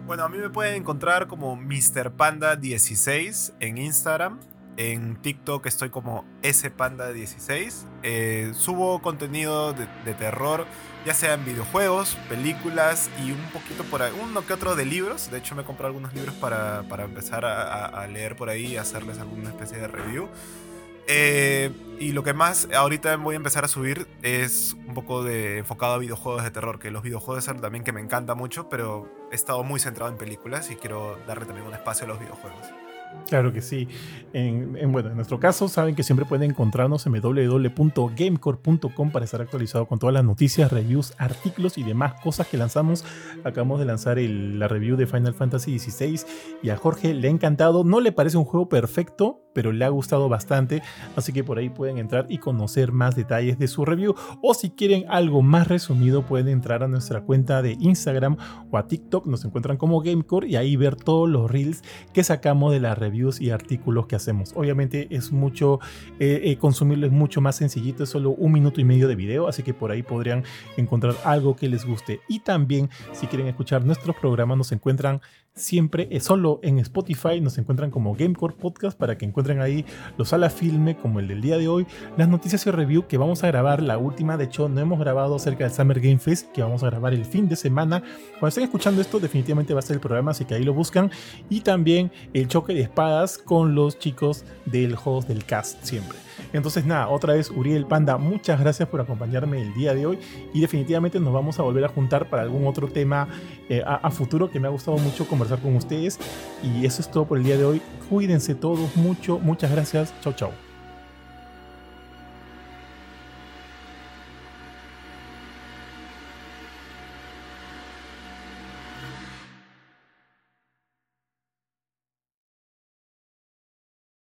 Bueno, a mí me pueden encontrar como Mr. Panda 16 en Instagram. En TikTok estoy como spanda16. Eh, subo contenido de, terror, ya sea en videojuegos, películas y un poquito por ahí, uno que otro de libros. De hecho, me compré algunos libros para, para empezar a, a, leer por ahí y hacerles alguna especie de review. Eh, y lo que más ahorita voy a empezar a subir es un poco de enfocado a videojuegos de terror, que los videojuegos son también que me encanta mucho, pero he estado muy centrado en películas y quiero darle también un espacio a los videojuegos. Claro que sí. En, bueno, en nuestro caso, saben que siempre pueden encontrarnos en www.gamecore.com para estar actualizado con todas las noticias, reviews, artículos y demás cosas que lanzamos. Acabamos de lanzar la review de Final Fantasy XVI y a Jorge le ha encantado. No le parece un juego perfecto, pero le ha gustado bastante. Así que por ahí pueden entrar y conocer más detalles de su review. O si quieren algo más resumido, pueden entrar a nuestra cuenta de Instagram o a TikTok. Nos encuentran como Gamecore y ahí ver todos los reels que sacamos de la reviews y artículos que hacemos. Obviamente es mucho, eh, eh, consumirlo es mucho más sencillito, es solo un minuto y medio de video, así que por ahí podrían encontrar algo que les guste. Y también si quieren escuchar nuestros programas nos encuentran siempre es solo en Spotify, nos encuentran como Gamecore Podcast para que encuentren ahí los ala filme como el del día de hoy, las noticias y review que vamos a grabar, la última de hecho no hemos grabado acerca del Summer Game Fest que vamos a grabar el fin de semana. Cuando estén escuchando esto definitivamente va a ser el programa, así que ahí lo buscan y también el choque de espadas con los chicos del host del cast siempre. Entonces nada, otra vez Uriel Panda, muchas gracias por acompañarme el día de hoy y definitivamente nos vamos a volver a juntar para algún otro tema eh, a, a futuro que me ha gustado mucho conversar con ustedes. Y eso es todo por el día de hoy. Cuídense todos mucho, muchas gracias. Chau, chau.